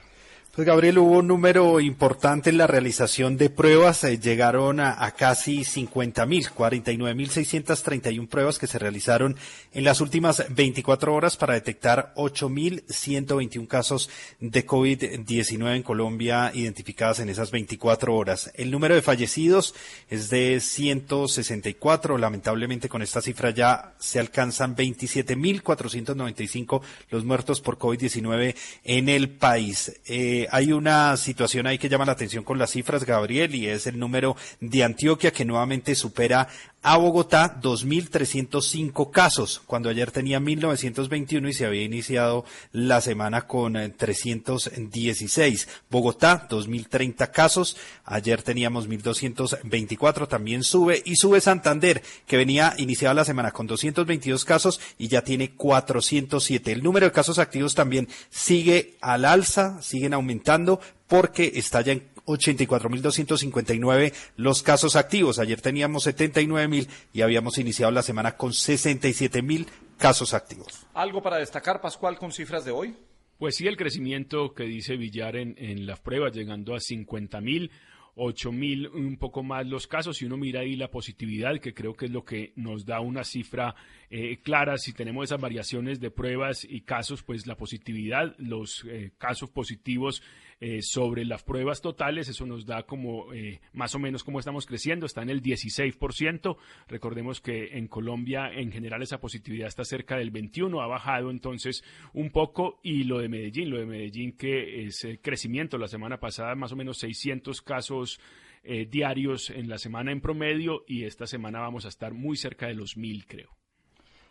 Pues Gabriel, hubo un número importante en la realización de pruebas. Eh, llegaron a, casi 50 mil, 49 mil 631 pruebas que se realizaron en las últimas 24 horas para detectar 8 mil 121 casos de COVID-19 en Colombia identificadas en esas 24 horas. El número de fallecidos es de 164. Lamentablemente con esta cifra ya se alcanzan 27 mil 495 los muertos por COVID-19 en el país. Eh, hay una situación ahí que llama la atención con las cifras, Gabriel, y es el número de Antioquia que nuevamente supera a Bogotá 2.305 casos, cuando ayer tenía 1.921 y se había iniciado la semana con 316. Bogotá 2.030 casos, ayer teníamos 1.224, también sube y sube Santander, que venía iniciada la semana con 222 casos y ya tiene 407. El número de casos activos también sigue al alza, siguen aumentando porque está ya 84.259 los casos activos. Ayer teníamos 79.000 y habíamos iniciado la semana con 67.000 casos activos. ¿Algo para destacar, Pascual, con cifras de hoy? Pues sí, el crecimiento que dice Villar en, en las pruebas, llegando a 50.000. 8.000, un poco más los casos. Si uno mira ahí la positividad, que creo que es lo que nos da una cifra eh, clara, si tenemos esas variaciones de pruebas y casos, pues la positividad, los eh, casos positivos eh, sobre las pruebas totales, eso nos da como eh, más o menos cómo estamos creciendo, está en el 16%. Recordemos que en Colombia en general esa positividad está cerca del 21, ha bajado entonces un poco y lo de Medellín, lo de Medellín que es el crecimiento la semana pasada más o menos 600 casos eh, diarios en la semana en promedio y esta semana vamos a estar muy cerca de los mil creo.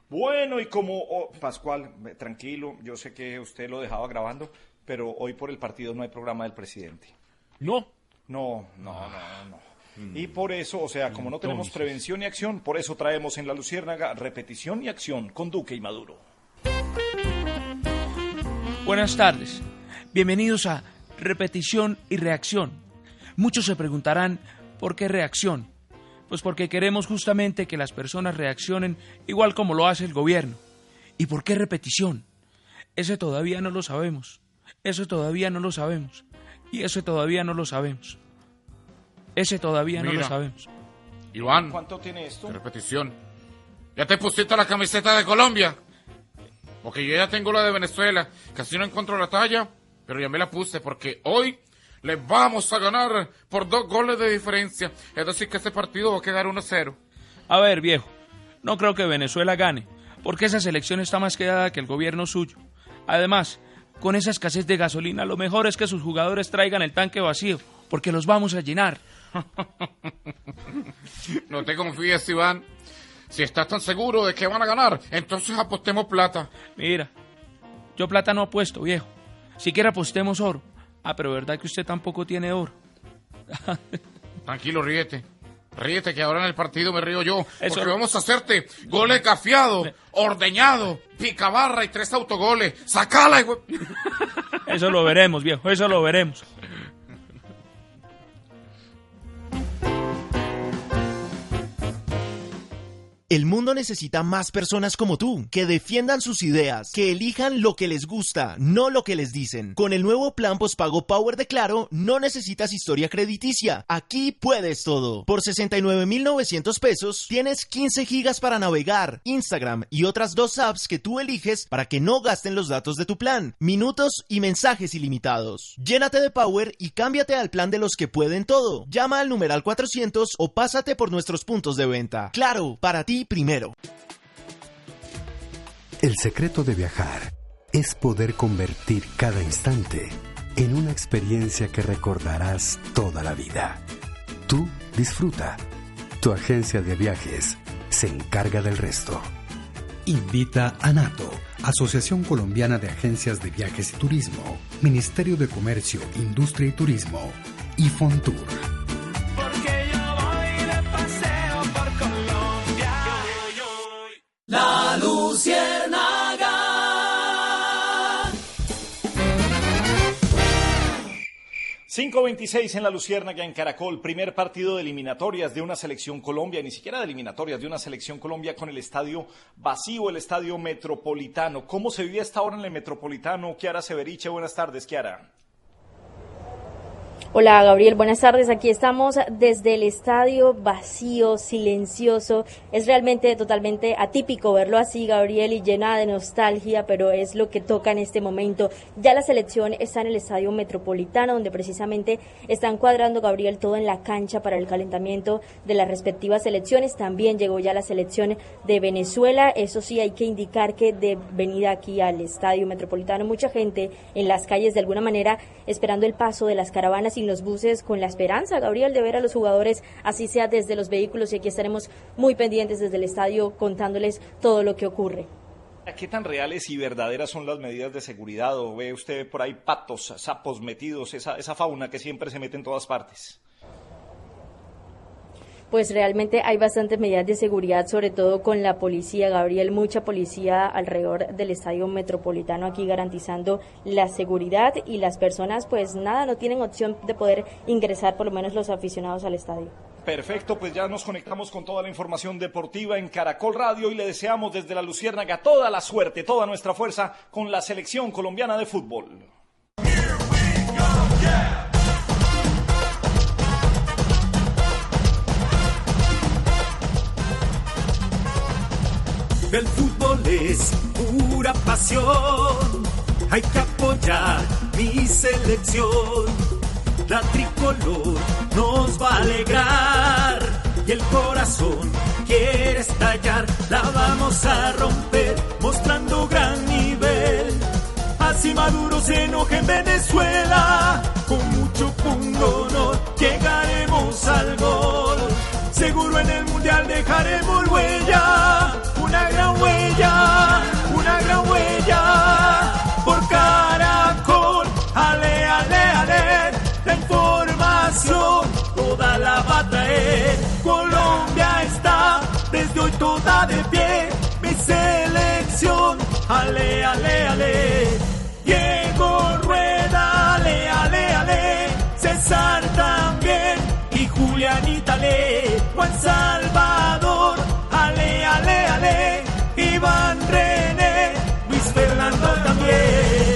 Bueno, y como oh, Pascual, tranquilo, yo sé que usted lo dejaba grabando, pero hoy por el partido no hay programa del presidente. No. No, no, no, no. Y por eso, o sea, como no tenemos prevención y acción, por eso traemos en la Luciérnaga repetición y acción con Duque y Maduro. Buenas tardes. Bienvenidos a Repetición y Reacción. Muchos se preguntarán, ¿por qué reacción? Pues porque queremos justamente que las personas reaccionen igual como lo hace el gobierno. ¿Y por qué repetición? Ese todavía no lo sabemos. Eso todavía no lo sabemos. Y eso todavía no lo sabemos. Ese todavía no lo sabemos. Iván. ¿Cuánto tiene esto? Repetición. ¿Ya te pusiste la camiseta de Colombia? Porque yo ya tengo la de Venezuela. Casi no encuentro la talla, pero ya me la puse porque hoy le vamos a ganar por dos goles de diferencia. Es decir, que este partido va a quedar 1-0. A ver, viejo, no creo que Venezuela gane, porque esa selección está más quedada que el gobierno suyo. Además, con esa escasez de gasolina, lo mejor es que sus jugadores traigan el tanque vacío, porque los vamos a llenar. No te confíes, Iván. Si estás tan seguro de que van a ganar, entonces apostemos plata. Mira, yo plata no apuesto, viejo. Siquiera apostemos oro. Ah, pero ¿verdad que usted tampoco tiene oro? Tranquilo, ríete. Ríete que ahora en el partido me río yo. Porque vamos a hacerte goles gafiado, ordeñado, picabarra y tres autogoles. ¡Sacala! güey! Eso lo veremos, viejo, eso lo veremos. El mundo necesita más personas como tú, que defiendan sus ideas, que elijan lo que les gusta, no lo que les dicen. Con el nuevo plan postpago Power de Claro, no necesitas historia crediticia. Aquí puedes todo. Por 69,900 pesos, tienes 15 gigas para navegar, Instagram y otras dos apps que tú eliges para que no gasten los datos de tu plan, minutos y mensajes ilimitados. Llénate de Power y cámbiate al plan de los que pueden todo. Llama al numeral 400 o pásate por nuestros puntos de venta. Claro, para ti primero. El secreto de viajar es poder convertir cada instante en una experiencia que recordarás toda la vida. Tú disfruta. Tu agencia de viajes se encarga del resto. Invita a NATO, Asociación Colombiana de Agencias de Viajes y Turismo, Ministerio de Comercio, Industria y Turismo y Fontour. La Luciérnaga. ...5.26 en la Luciérnaga en Caracol... ...primer partido de eliminatorias de una selección Colombia... ...ni siquiera de eliminatorias de una selección Colombia... ...con el estadio vacío, el estadio metropolitano... ¿Cómo se vive esta hora en el metropolitano? Kiara Severiche, buenas tardes, Kiara. Hola Gabriel, buenas tardes. Aquí estamos desde el estadio vacío, silencioso. Es realmente totalmente atípico verlo así, Gabriel, y llena de nostalgia, pero es lo que toca en este momento. Ya la selección está en el estadio metropolitano, donde precisamente están cuadrando, Gabriel, todo en la cancha para el calentamiento de las respectivas selecciones. También llegó ya la selección de Venezuela. Eso sí, hay que indicar que de venida aquí al estadio metropolitano, mucha gente en las calles de alguna manera esperando el paso de las caravanas y los buses con la esperanza, Gabriel, de ver a los jugadores, así sea desde los vehículos y aquí estaremos muy pendientes desde el estadio contándoles todo lo que ocurre. ¿Qué tan reales y verdaderas son las medidas de seguridad? ¿O ve usted por ahí patos, sapos metidos, esa, esa fauna que siempre se mete en todas partes? Pues realmente hay bastantes medidas de seguridad, sobre todo con la policía, Gabriel, mucha policía alrededor del estadio metropolitano aquí garantizando la seguridad y las personas pues nada, no tienen opción de poder ingresar, por lo menos los aficionados al estadio. Perfecto, pues ya nos conectamos con toda la información deportiva en Caracol Radio y le deseamos desde la Luciérnaga toda la suerte, toda nuestra fuerza con la selección colombiana de fútbol. El fútbol es pura pasión. Hay que apoyar mi selección. La tricolor nos va a alegrar. Y el corazón quiere estallar. La vamos a romper mostrando gran nivel. Así Maduro se enoja en Venezuela. Con mucho honor llegaremos al gol. Seguro en el mundial dejaremos huella gran huella, una gran huella por caracol. Ale, ale, ale, la información toda la va a traer. Colombia está desde hoy toda de pie, mi selección. Ale, ale, ale, Diego Rueda, ale, ale, ale, César también y Julianita Le, Juan Salvador. Ale, ale, ale, Iván René, Luis Fernando también.